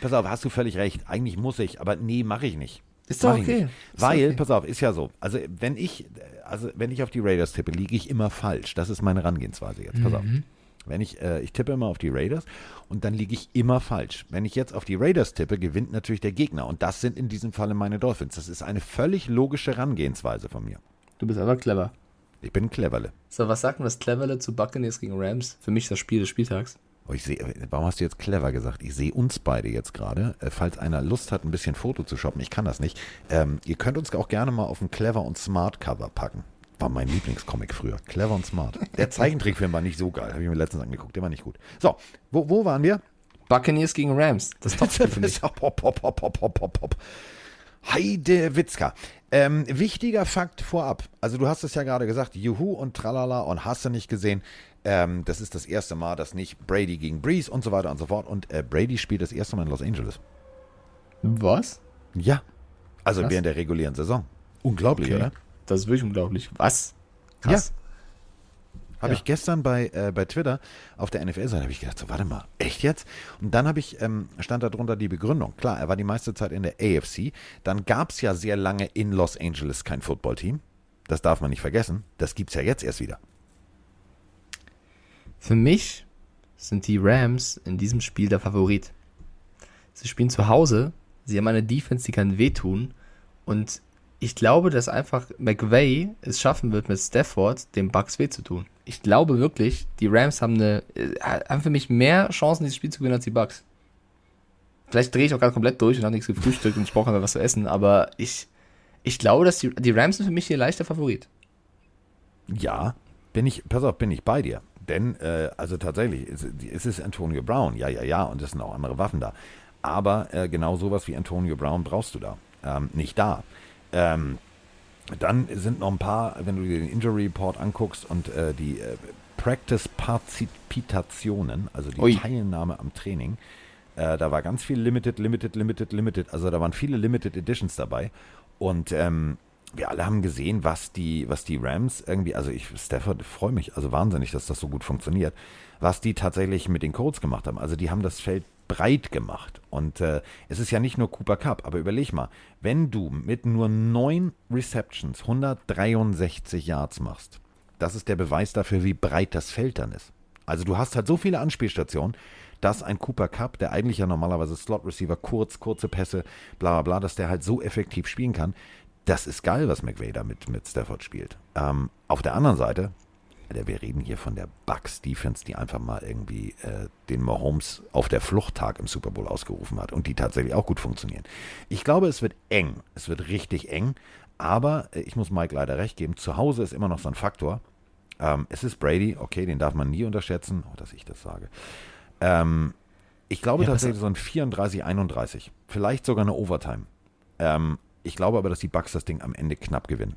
pass auf, hast du völlig recht. Eigentlich muss ich, aber nee, mache ich nicht. Ist doch okay. Weil, okay. pass auf, ist ja so. Also, wenn ich, also, wenn ich auf die Raiders tippe, liege ich immer falsch. Das ist meine Herangehensweise jetzt. Pass auf. Mhm. Wenn ich, äh, ich tippe immer auf die Raiders und dann liege ich immer falsch. Wenn ich jetzt auf die Raiders tippe, gewinnt natürlich der Gegner. Und das sind in diesem Falle meine Dolphins. Das ist eine völlig logische Herangehensweise von mir. Du bist aber clever. Ich bin Cleverle. So, was sagt denn das Cleverle zu Buccaneers gegen Rams? Für mich das Spiel des Spieltags. Oh, ich sehe, warum hast du jetzt clever gesagt? Ich sehe uns beide jetzt gerade. Äh, falls einer Lust hat, ein bisschen Foto zu shoppen, ich kann das nicht. Ähm, ihr könnt uns auch gerne mal auf ein Clever und Smart Cover packen. War mein Lieblingscomic früher. Clever und Smart. Der Zeichentrickfilm war nicht so geil. Habe ich mir letztens angeguckt. Der war nicht gut. So, wo, wo waren wir? Buccaneers gegen Rams. Das Topspiel *laughs* für mich. Hopp, hopp, hopp, hopp, hopp, hopp, hopp. Heide Witzka. Ähm, wichtiger Fakt vorab. Also du hast es ja gerade gesagt, Juhu und Tralala und hast du nicht gesehen. Ähm, das ist das erste Mal, dass nicht Brady gegen Breeze und so weiter und so fort. Und äh, Brady spielt das erste Mal in Los Angeles. Was? Ja. Also Krass. während der regulären Saison. Unglaublich, Okay. oder? Das ist wirklich unglaublich. Was? Krass. Habe Ja. ich gestern bei, äh, bei Twitter auf der NFL-Seite habe ich gedacht, so warte mal, echt jetzt? Und dann habe ich, ähm, stand da drunter die Begründung. Klar, er war die meiste Zeit in der AFC. Dann gab es ja sehr lange in Los Angeles kein Footballteam. Das darf man nicht vergessen. Das gibt es ja jetzt erst wieder. Für mich sind die Rams in diesem Spiel der Favorit. Sie spielen zu Hause, sie haben eine Defense, die kann wehtun und ich glaube, dass einfach McVay es schaffen wird, mit Stafford dem Bucks weh zu tun. Ich glaube wirklich, die Rams haben eine, äh, haben für mich mehr Chancen, dieses Spiel zu gewinnen als die Bucks. Vielleicht drehe ich auch gerade komplett durch und habe nichts gefrühstückt und ich brauche einfach was zu essen, aber ich, ich glaube, dass die, die Rams sind für mich hier leichter Favorit. Ja, bin ich, pass auf, bin ich bei dir. Denn, äh, also tatsächlich, es, es ist Antonio Brown, ja, ja, ja, und es sind auch andere Waffen da. Aber äh, genau sowas wie Antonio Brown brauchst du da. Ähm, nicht da. Ähm, dann sind noch ein paar, wenn du dir den Injury Report anguckst und äh, die äh, Practice-Partizipitationen, also die Ui. Teilnahme am Training, äh, da war ganz viel Limited, Limited, Limited, Limited. Also da waren viele Limited Editions dabei. Und ähm, wir alle haben gesehen, was die, was die Rams irgendwie, also ich, Stafford, freue mich, also wahnsinnig, dass das so gut funktioniert, was die tatsächlich mit den Codes gemacht haben. Also die haben das Feld breit gemacht. Und äh, es ist ja nicht nur Cooper Cup, aber überleg mal, wenn du mit nur neun Receptions 163 Yards machst, das ist der Beweis dafür, wie breit das Feld dann ist. Also du hast halt so viele Anspielstationen, dass ein Cooper Cup, der eigentlich ja normalerweise Slot Receiver, kurz, kurze Pässe, bla bla bla, dass der halt so effektiv spielen kann. Das ist geil, was McVay da mit, mit Stafford spielt. Ähm, auf der anderen Seite, Alter, wir reden hier von der Bucks Defense, die einfach mal irgendwie äh, den Mahomes auf der Fluchttag im Super Bowl ausgerufen hat und die tatsächlich auch gut funktionieren. Ich glaube, es wird eng. Es wird richtig eng. Aber äh, ich muss Mike leider recht geben, zu Hause ist immer noch so ein Faktor. Ähm, es ist Brady, okay, den darf man nie unterschätzen. Oh, dass ich das sage. Ähm, ich glaube Ja, tatsächlich so ein 34, 31. Vielleicht sogar eine Overtime. Ähm, Ich glaube aber, dass die Bucks das Ding am Ende knapp gewinnen.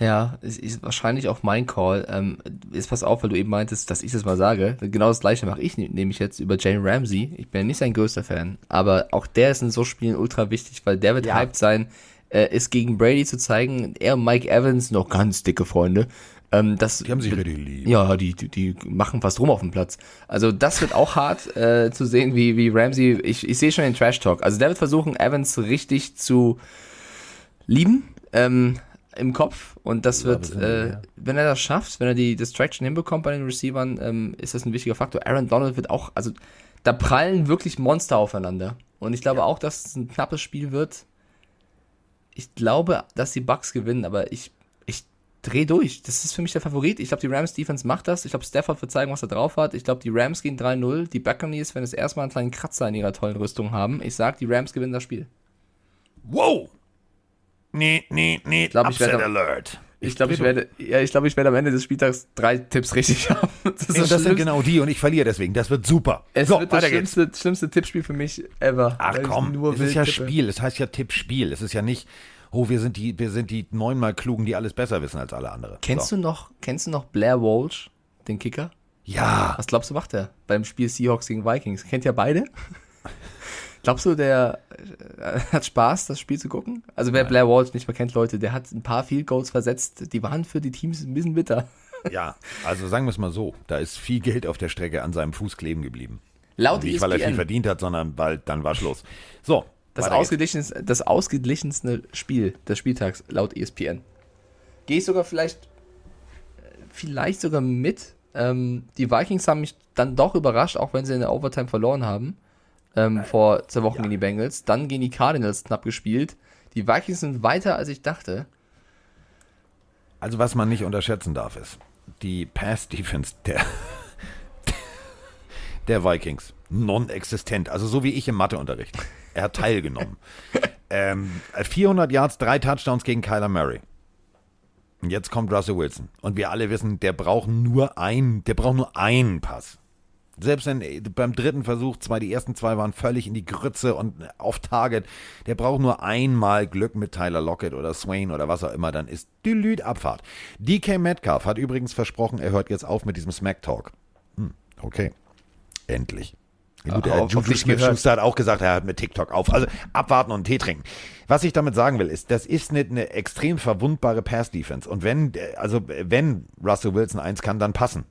Ja, ist, ist wahrscheinlich auch mein Call. Ähm, jetzt pass auf, weil du eben meintest, dass ich das mal sage. Genau das gleiche mache ich nämlich jetzt über Jane Ramsey. Ich bin ja nicht sein größter Fan, aber auch der ist in so Spielen ultra wichtig, weil der wird Ja. hyped sein, äh, ist gegen Brady zu zeigen. Er und Mike Evans, noch ganz dicke Freunde. Ähm, das, Die haben sich richtig lieb. ja, die, die, die machen fast rum auf dem Platz. Also das wird auch hart äh, zu sehen, wie, wie Ramsey, ich, ich sehe schon den Trash Talk. Also der wird versuchen, Evans richtig zu lieben ähm, im Kopf und das wird, wir, äh, ja. wenn er das schafft, wenn er die Distraction hinbekommt bei den Receivern, ähm, ist das ein wichtiger Faktor. Aaron Donald wird auch, also da prallen wirklich Monster aufeinander und ich glaube auch, dass es ein knappes Spiel wird. Ich glaube, dass die Bucks gewinnen, aber ich, ich dreh durch. Das ist für mich der Favorit. Ich glaube, die Rams Defense macht das. Ich glaube, Stafford wird zeigen, was er drauf hat. Ich glaube, die Rams gehen 3-0. Die Buccaneers werden es erstmal einen kleinen Kratzer in ihrer tollen Rüstung haben. Ich sag, die Rams gewinnen das Spiel. Wow! Nee, nee, nee. glaub, ich Upset werde- Alert. Ich glaube, ich werde, ja, ich glaube, ich werde am Ende des Spieltags drei Tipps richtig *laughs* haben. Das, Und das sind genau die und ich verliere deswegen. Das wird super. Es so, wird das schlimmste, schlimmste Tippspiel für mich ever. Ach ich komm, nur es ist ja tippe. Spiel. Es heißt ja Tippspiel. Es ist ja nicht, oh, wir sind die, wir sind die neunmal Klugen, die alles besser wissen als alle anderen. Kennst so. du noch, kennst du noch Blair Walsh, den Kicker? Ja. Was glaubst du, macht er beim Spiel Seahawks gegen Vikings? Kennt ihr beide? Glaubst du, der äh, hat Spaß, das Spiel zu gucken? Also wer Blair Walsh nicht mehr kennt, Leute, der hat ein paar Field Goals versetzt, die waren für die Teams ein bisschen bitter. Ja, also sagen wir es mal so, da ist viel Geld auf der Strecke an seinem Fuß kleben geblieben. Laut Nicht, weil er viel ESPN, verdient hat, sondern weil dann war Schluss. So, das, ausgeglichenste, das ausgeglichenste Spiel des Spieltags laut E ESPN. Gehe ich sogar vielleicht, äh, vielleicht sogar mit. Ähm, die Vikings haben mich dann doch überrascht, auch wenn sie in der Overtime verloren haben. Ähm, vor zwei Wochen gegen die Bengals. Dann gegen die Cardinals knapp gespielt. Die Vikings sind weiter, als ich dachte. Also was man nicht unterschätzen darf ist, die Pass-Defense der, der Vikings, non-existent, also so wie ich im Matheunterricht. Er hat teilgenommen. *laughs* ähm, 400 Yards, drei Touchdowns gegen Kyler Murray. Und jetzt kommt Russell Wilson. Und wir alle wissen, der braucht nur einen, der braucht nur einen Pass. Selbst wenn äh, beim dritten Versuch, zwei, die ersten zwei waren völlig in die Grütze und auf Target. Der braucht nur einmal Glück mit Tyler Lockett oder Swain oder was auch immer, dann ist die Lüd Abfahrt. DK Metcalf hat übrigens versprochen, er hört jetzt auf mit diesem Smack Talk. Hm, okay. Endlich. Ja, gut, der auf Juju. Smith-Schuster hat auch gesagt, er hört mit TikTok auf. Also abwarten und Tee trinken. Was ich damit sagen will, ist, das ist eine, eine extrem verwundbare Pass-Defense. Und wenn, äh, also wenn Russell Wilson eins kann, dann passen.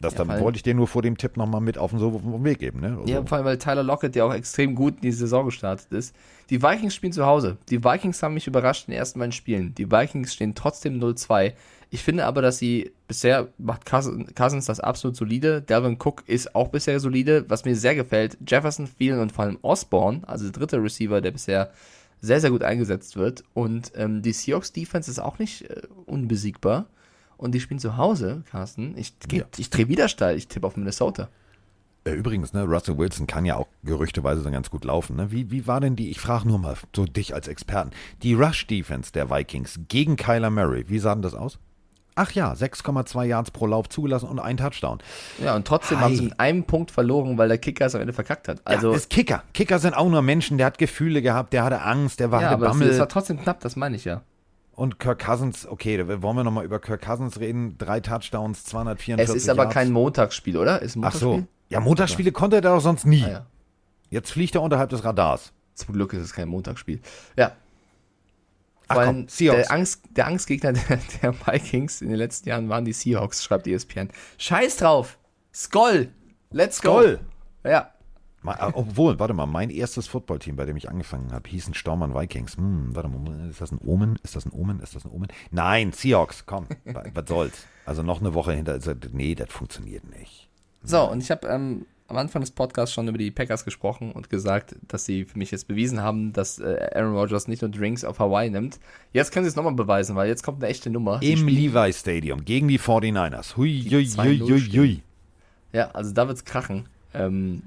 Das Ja, dann wollte ich dir nur vor dem Tipp nochmal mit auf den, so, auf den Weg geben. Ne? Also, Ja, vor allem, weil Tyler Lockett ja auch extrem gut in die Saison gestartet ist. Die Vikings spielen zu Hause. Die Vikings haben mich überrascht in den ersten beiden Spielen. Die Vikings stehen trotzdem 0-2. Ich finde aber, dass sie bisher macht Cousins Cousins das absolut solide. Delvin Cook ist auch bisher solide. Was mir sehr gefällt, Jefferson, Thielen und vor allem Osborne, also der dritte Receiver, der bisher sehr, sehr gut eingesetzt wird. Und ähm, die Seahawks Defense ist auch nicht äh, unbesiegbar. Und die spielen zu Hause, Carsten. Ich, Ja. ich drehe wieder steil. Ich tippe auf Minnesota. Äh, Übrigens, ne, Russell Wilson kann ja auch gerüchteweise dann ganz gut laufen. Ne? Wie, wie war denn die, ich frage nur mal so dich als Experten, die Rush-Defense der Vikings gegen Kyler Murray, wie sah denn das aus? Ach ja, 6,2 Yards pro Lauf zugelassen und ein Touchdown. Ja, und trotzdem Hi. haben sie mit einem Punkt verloren, weil der Kicker es am Ende verkackt hat. Also, ja, ist Kicker. Kicker sind auch nur Menschen, der hat Gefühle gehabt, der hatte Angst, der war ja, hatte aber Bammel. es war trotzdem knapp, das meine ich ja. Und Kirk Cousins, okay, da wollen wir nochmal über Kirk Cousins reden. Drei Touchdowns, 244 Es ist aber Yards. kein Montagsspiel, oder? Ist Ach so. Ja, Montagsspiele konnte er doch sonst nie. Ah, ja. Jetzt fliegt er unterhalb des Radars. Zum Glück ist es kein Montagsspiel. Ja. Ach Vor komm, allem Seahawks. der, Angst, der Angstgegner *laughs* der, der Vikings in den letzten Jahren waren die Seahawks, schreibt ESPN. Scheiß drauf! Skoll! Let's go! Goal. Ja. Äh, Obwohl, warte mal, mein erstes Footballteam, bei dem ich angefangen habe, hießen Stormann Vikings. Hm, warte mal, ist das ein Omen? Ist das ein Omen? Ist das ein Omen? Nein, Seahawks, komm, *laughs* wa- was soll's. Also noch eine Woche hinter, also, nee, das funktioniert nicht. So, und ich habe ähm, am Anfang des Podcasts schon über die Packers gesprochen und gesagt, dass sie für mich jetzt bewiesen haben, dass äh, Aaron Rodgers nicht nur Drinks auf Hawaii nimmt. Jetzt können sie es nochmal beweisen, weil jetzt kommt eine echte Nummer. Im Levi Stadium gegen die 49ers. Hui, hui, 2-0 hui, hui, hui. Ja, also da wird's krachen. Ähm,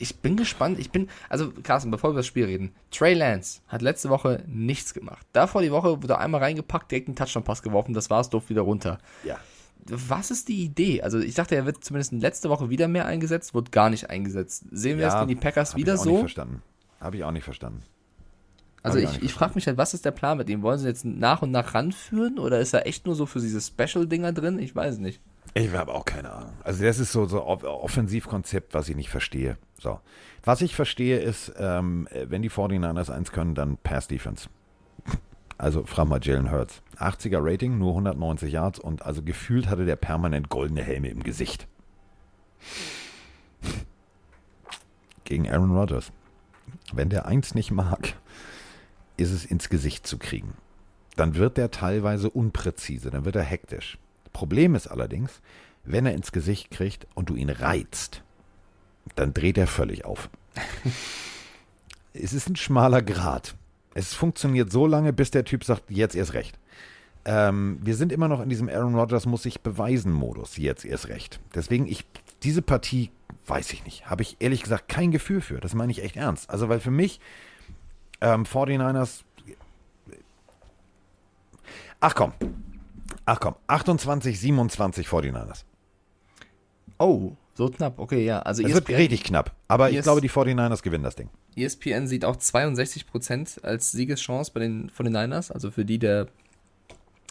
ich bin gespannt. Ich bin, also Carsten, bevor wir über das Spiel reden, Trey Lance hat letzte Woche nichts gemacht. Davor die Woche wurde er einmal reingepackt, direkt einen Touchdown-Pass geworfen, das war's, durfte wieder runter. Ja. Was ist die Idee? Also ich dachte, er wird zumindest letzte Woche wieder mehr eingesetzt, wurde gar nicht eingesetzt. Sehen wir Ja, das gegen die Packers wieder ich auch nicht so? verstanden. Habe ich auch nicht verstanden. Also Hab ich ich, ich frage mich halt, was ist der Plan mit ihm? Wollen sie jetzt nach und nach ranführen oder ist er echt nur so für diese Special-Dinger drin? Ich weiß nicht. Ich habe auch keine Ahnung. Also das ist so so Off- Offensivkonzept, was ich nicht verstehe. So. Was ich verstehe ist, ähm, wenn die 49ers eins können, dann Pass Defense. Also frag mal Jalen Hurts. 80er Rating, nur 190 Yards und also gefühlt hatte der permanent goldene Helme im Gesicht. Gegen Aaron Rodgers. Wenn der eins nicht mag, ist es ins Gesicht zu kriegen. Dann wird der teilweise unpräzise, dann wird er hektisch. Problem ist allerdings, wenn er ins Gesicht kriegt und du ihn reizt, dann dreht er völlig auf. es ist ein schmaler Grat. Es funktioniert so lange, bis der Typ sagt, jetzt erst recht. Ähm, wir sind immer noch in diesem Aaron Rodgers muss sich beweisen Modus, jetzt erst recht. Deswegen, ich, diese Partie, weiß ich nicht, habe ich ehrlich gesagt kein Gefühl für. Das meine ich echt ernst. Also, weil für mich, ähm, 49ers, ach komm, ach komm, 28, 27 49ers. Oh, so knapp. Okay, ja. Also Es wird richtig knapp. Aber ich ES glaube, die 49ers gewinnen das Ding. ESPN sieht auch 62% als Siegeschance bei den, von den Niners. Also für die der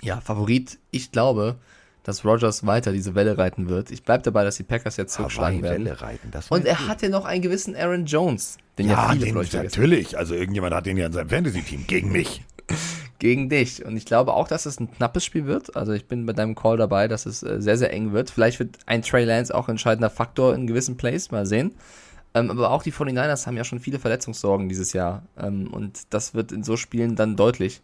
ja, Favorit. Ich glaube, dass Rogers weiter diese Welle reiten wird. Ich bleibe dabei, dass die Packers jetzt zurückschlagen Hawaii werden. Welle reiten, das Und er gut. hat ja noch einen gewissen Aaron Jones, den ja, ja, viele den, natürlich. Also irgendjemand hat den ja in seinem Fantasy-Team gegen mich. *laughs* gegen dich. Und ich glaube auch, dass es ein knappes Spiel wird. Also ich bin bei deinem Call dabei, dass es äh, sehr, sehr eng wird. Vielleicht wird ein Trey Lance auch ein entscheidender Faktor in gewissen Plays. Mal sehen. Ähm, aber auch die 49ers haben ja schon viele Verletzungssorgen dieses Jahr. Ähm, und das wird in so Spielen dann deutlich.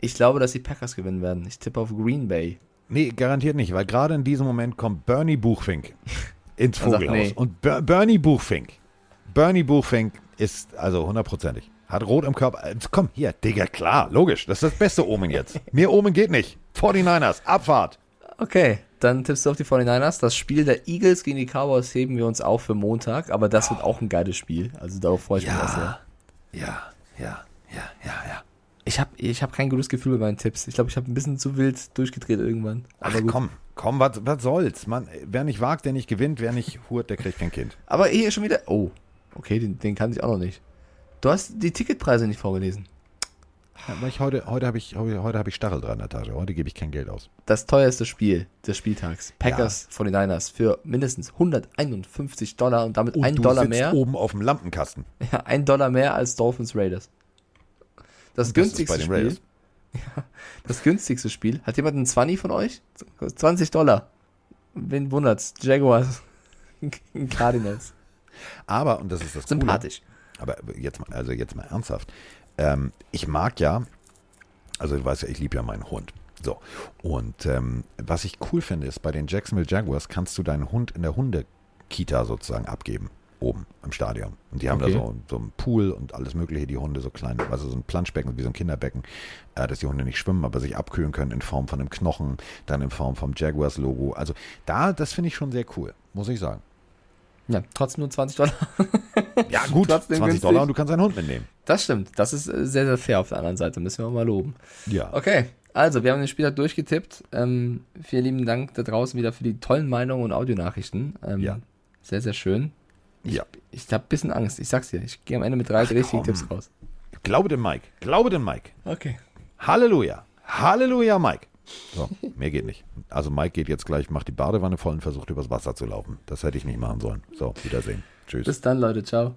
Ich glaube, dass die Packers gewinnen werden. Ich tippe auf Green Bay. Nee, garantiert nicht, weil gerade in diesem Moment kommt Bernie Buchfink *laughs* ins sagt, Vogelhaus. nee. Und Ber Bernie Buchfink, Bernie Buchfink ist also hundertprozentig. Hat Rot im Körper. Äh, Komm, hier, Digga, klar, logisch. Das ist das beste Omen jetzt. *laughs* Mehr Omen geht nicht. 49ers, Abfahrt. Okay, dann tippst du auf die 49ers. Das Spiel der Eagles gegen die Cowboys heben wir uns auf für Montag. Aber das wird auch ein geiles Spiel. Also darauf freue ich mich auch sehr. Ja, ja, ja, ja, ja. Ich habe ich hab kein gutes Gefühl bei meinen Tipps. Ich glaube, ich habe ein bisschen zu wild durchgedreht irgendwann. Ach Aber gut. komm, komm, was, was soll's? Man, wer nicht wagt, der nicht gewinnt. Wer nicht hurt, der kriegt kein Kind. Aber hier schon wieder. Oh, okay, den, den kann ich auch noch nicht. Du hast die Ticketpreise nicht vorgelesen. Ja, ich heute heute habe ich, heute, heute hab ich Stachel dran Tasche. Heute gebe ich kein Geld aus. Das teuerste Spiel des Spieltags. Packers 49ers für mindestens 151 Dollar und damit ein du Dollar mehr. oben auf dem Lampenkasten. Ja, ein Dollar mehr als Dolphins Raiders. Das Das günstigste ist bei den Spiel. Raiders. *laughs* Ja, das günstigste Spiel. Hat jemand einen 20 von euch? 20 Dollar. Wen wundert's? Jaguars. *laughs* Cardinals. Aber, und das ist das Coole, Sympathisch. Aber jetzt mal, also jetzt mal ernsthaft. Ähm, ich mag ja, also du weißt ja, ich liebe ja meinen Hund. So. Und ähm, was ich cool finde, ist, bei den Jacksonville Jaguars kannst du deinen Hund in der Hundekita sozusagen abgeben. Oben im Stadion. Und die haben Okay. da so, so einen Pool und alles Mögliche, die Hunde so klein, also so ein Planschbecken, wie so ein Kinderbecken, äh, dass die Hunde nicht schwimmen, aber sich abkühlen können in Form von einem Knochen, dann in Form vom Jaguars-Logo. Also da, das finde ich schon sehr cool, muss ich sagen. Ja, trotzdem nur 20 Dollar. Ja, gut, Trotzdem 20 günstig. Dollar und du kannst deinen Hund mitnehmen. Das stimmt. Das ist äh, sehr, sehr fair auf der anderen Seite. Müssen wir auch mal loben. Ja. Okay, also wir haben den Spieltag durchgetippt. Ähm, vielen lieben Dank da draußen wieder für die tollen Meinungen und Audionachrichten. Ähm, Ja. Sehr, sehr schön. Ja. Ich habe ein bisschen Angst. Ich sag's dir. Ich gehe am Ende mit drei richtigen komm. Tipps raus. Glaube dem Mike. Glaube dem Mike. Okay. Halleluja. Halleluja, Mike. So, mehr geht nicht. Also Mike geht jetzt gleich, macht die Badewanne voll und versucht übers Wasser zu laufen. Das hätte ich nicht machen sollen. So, Wiedersehen. Tschüss. Bis dann, Leute. Ciao.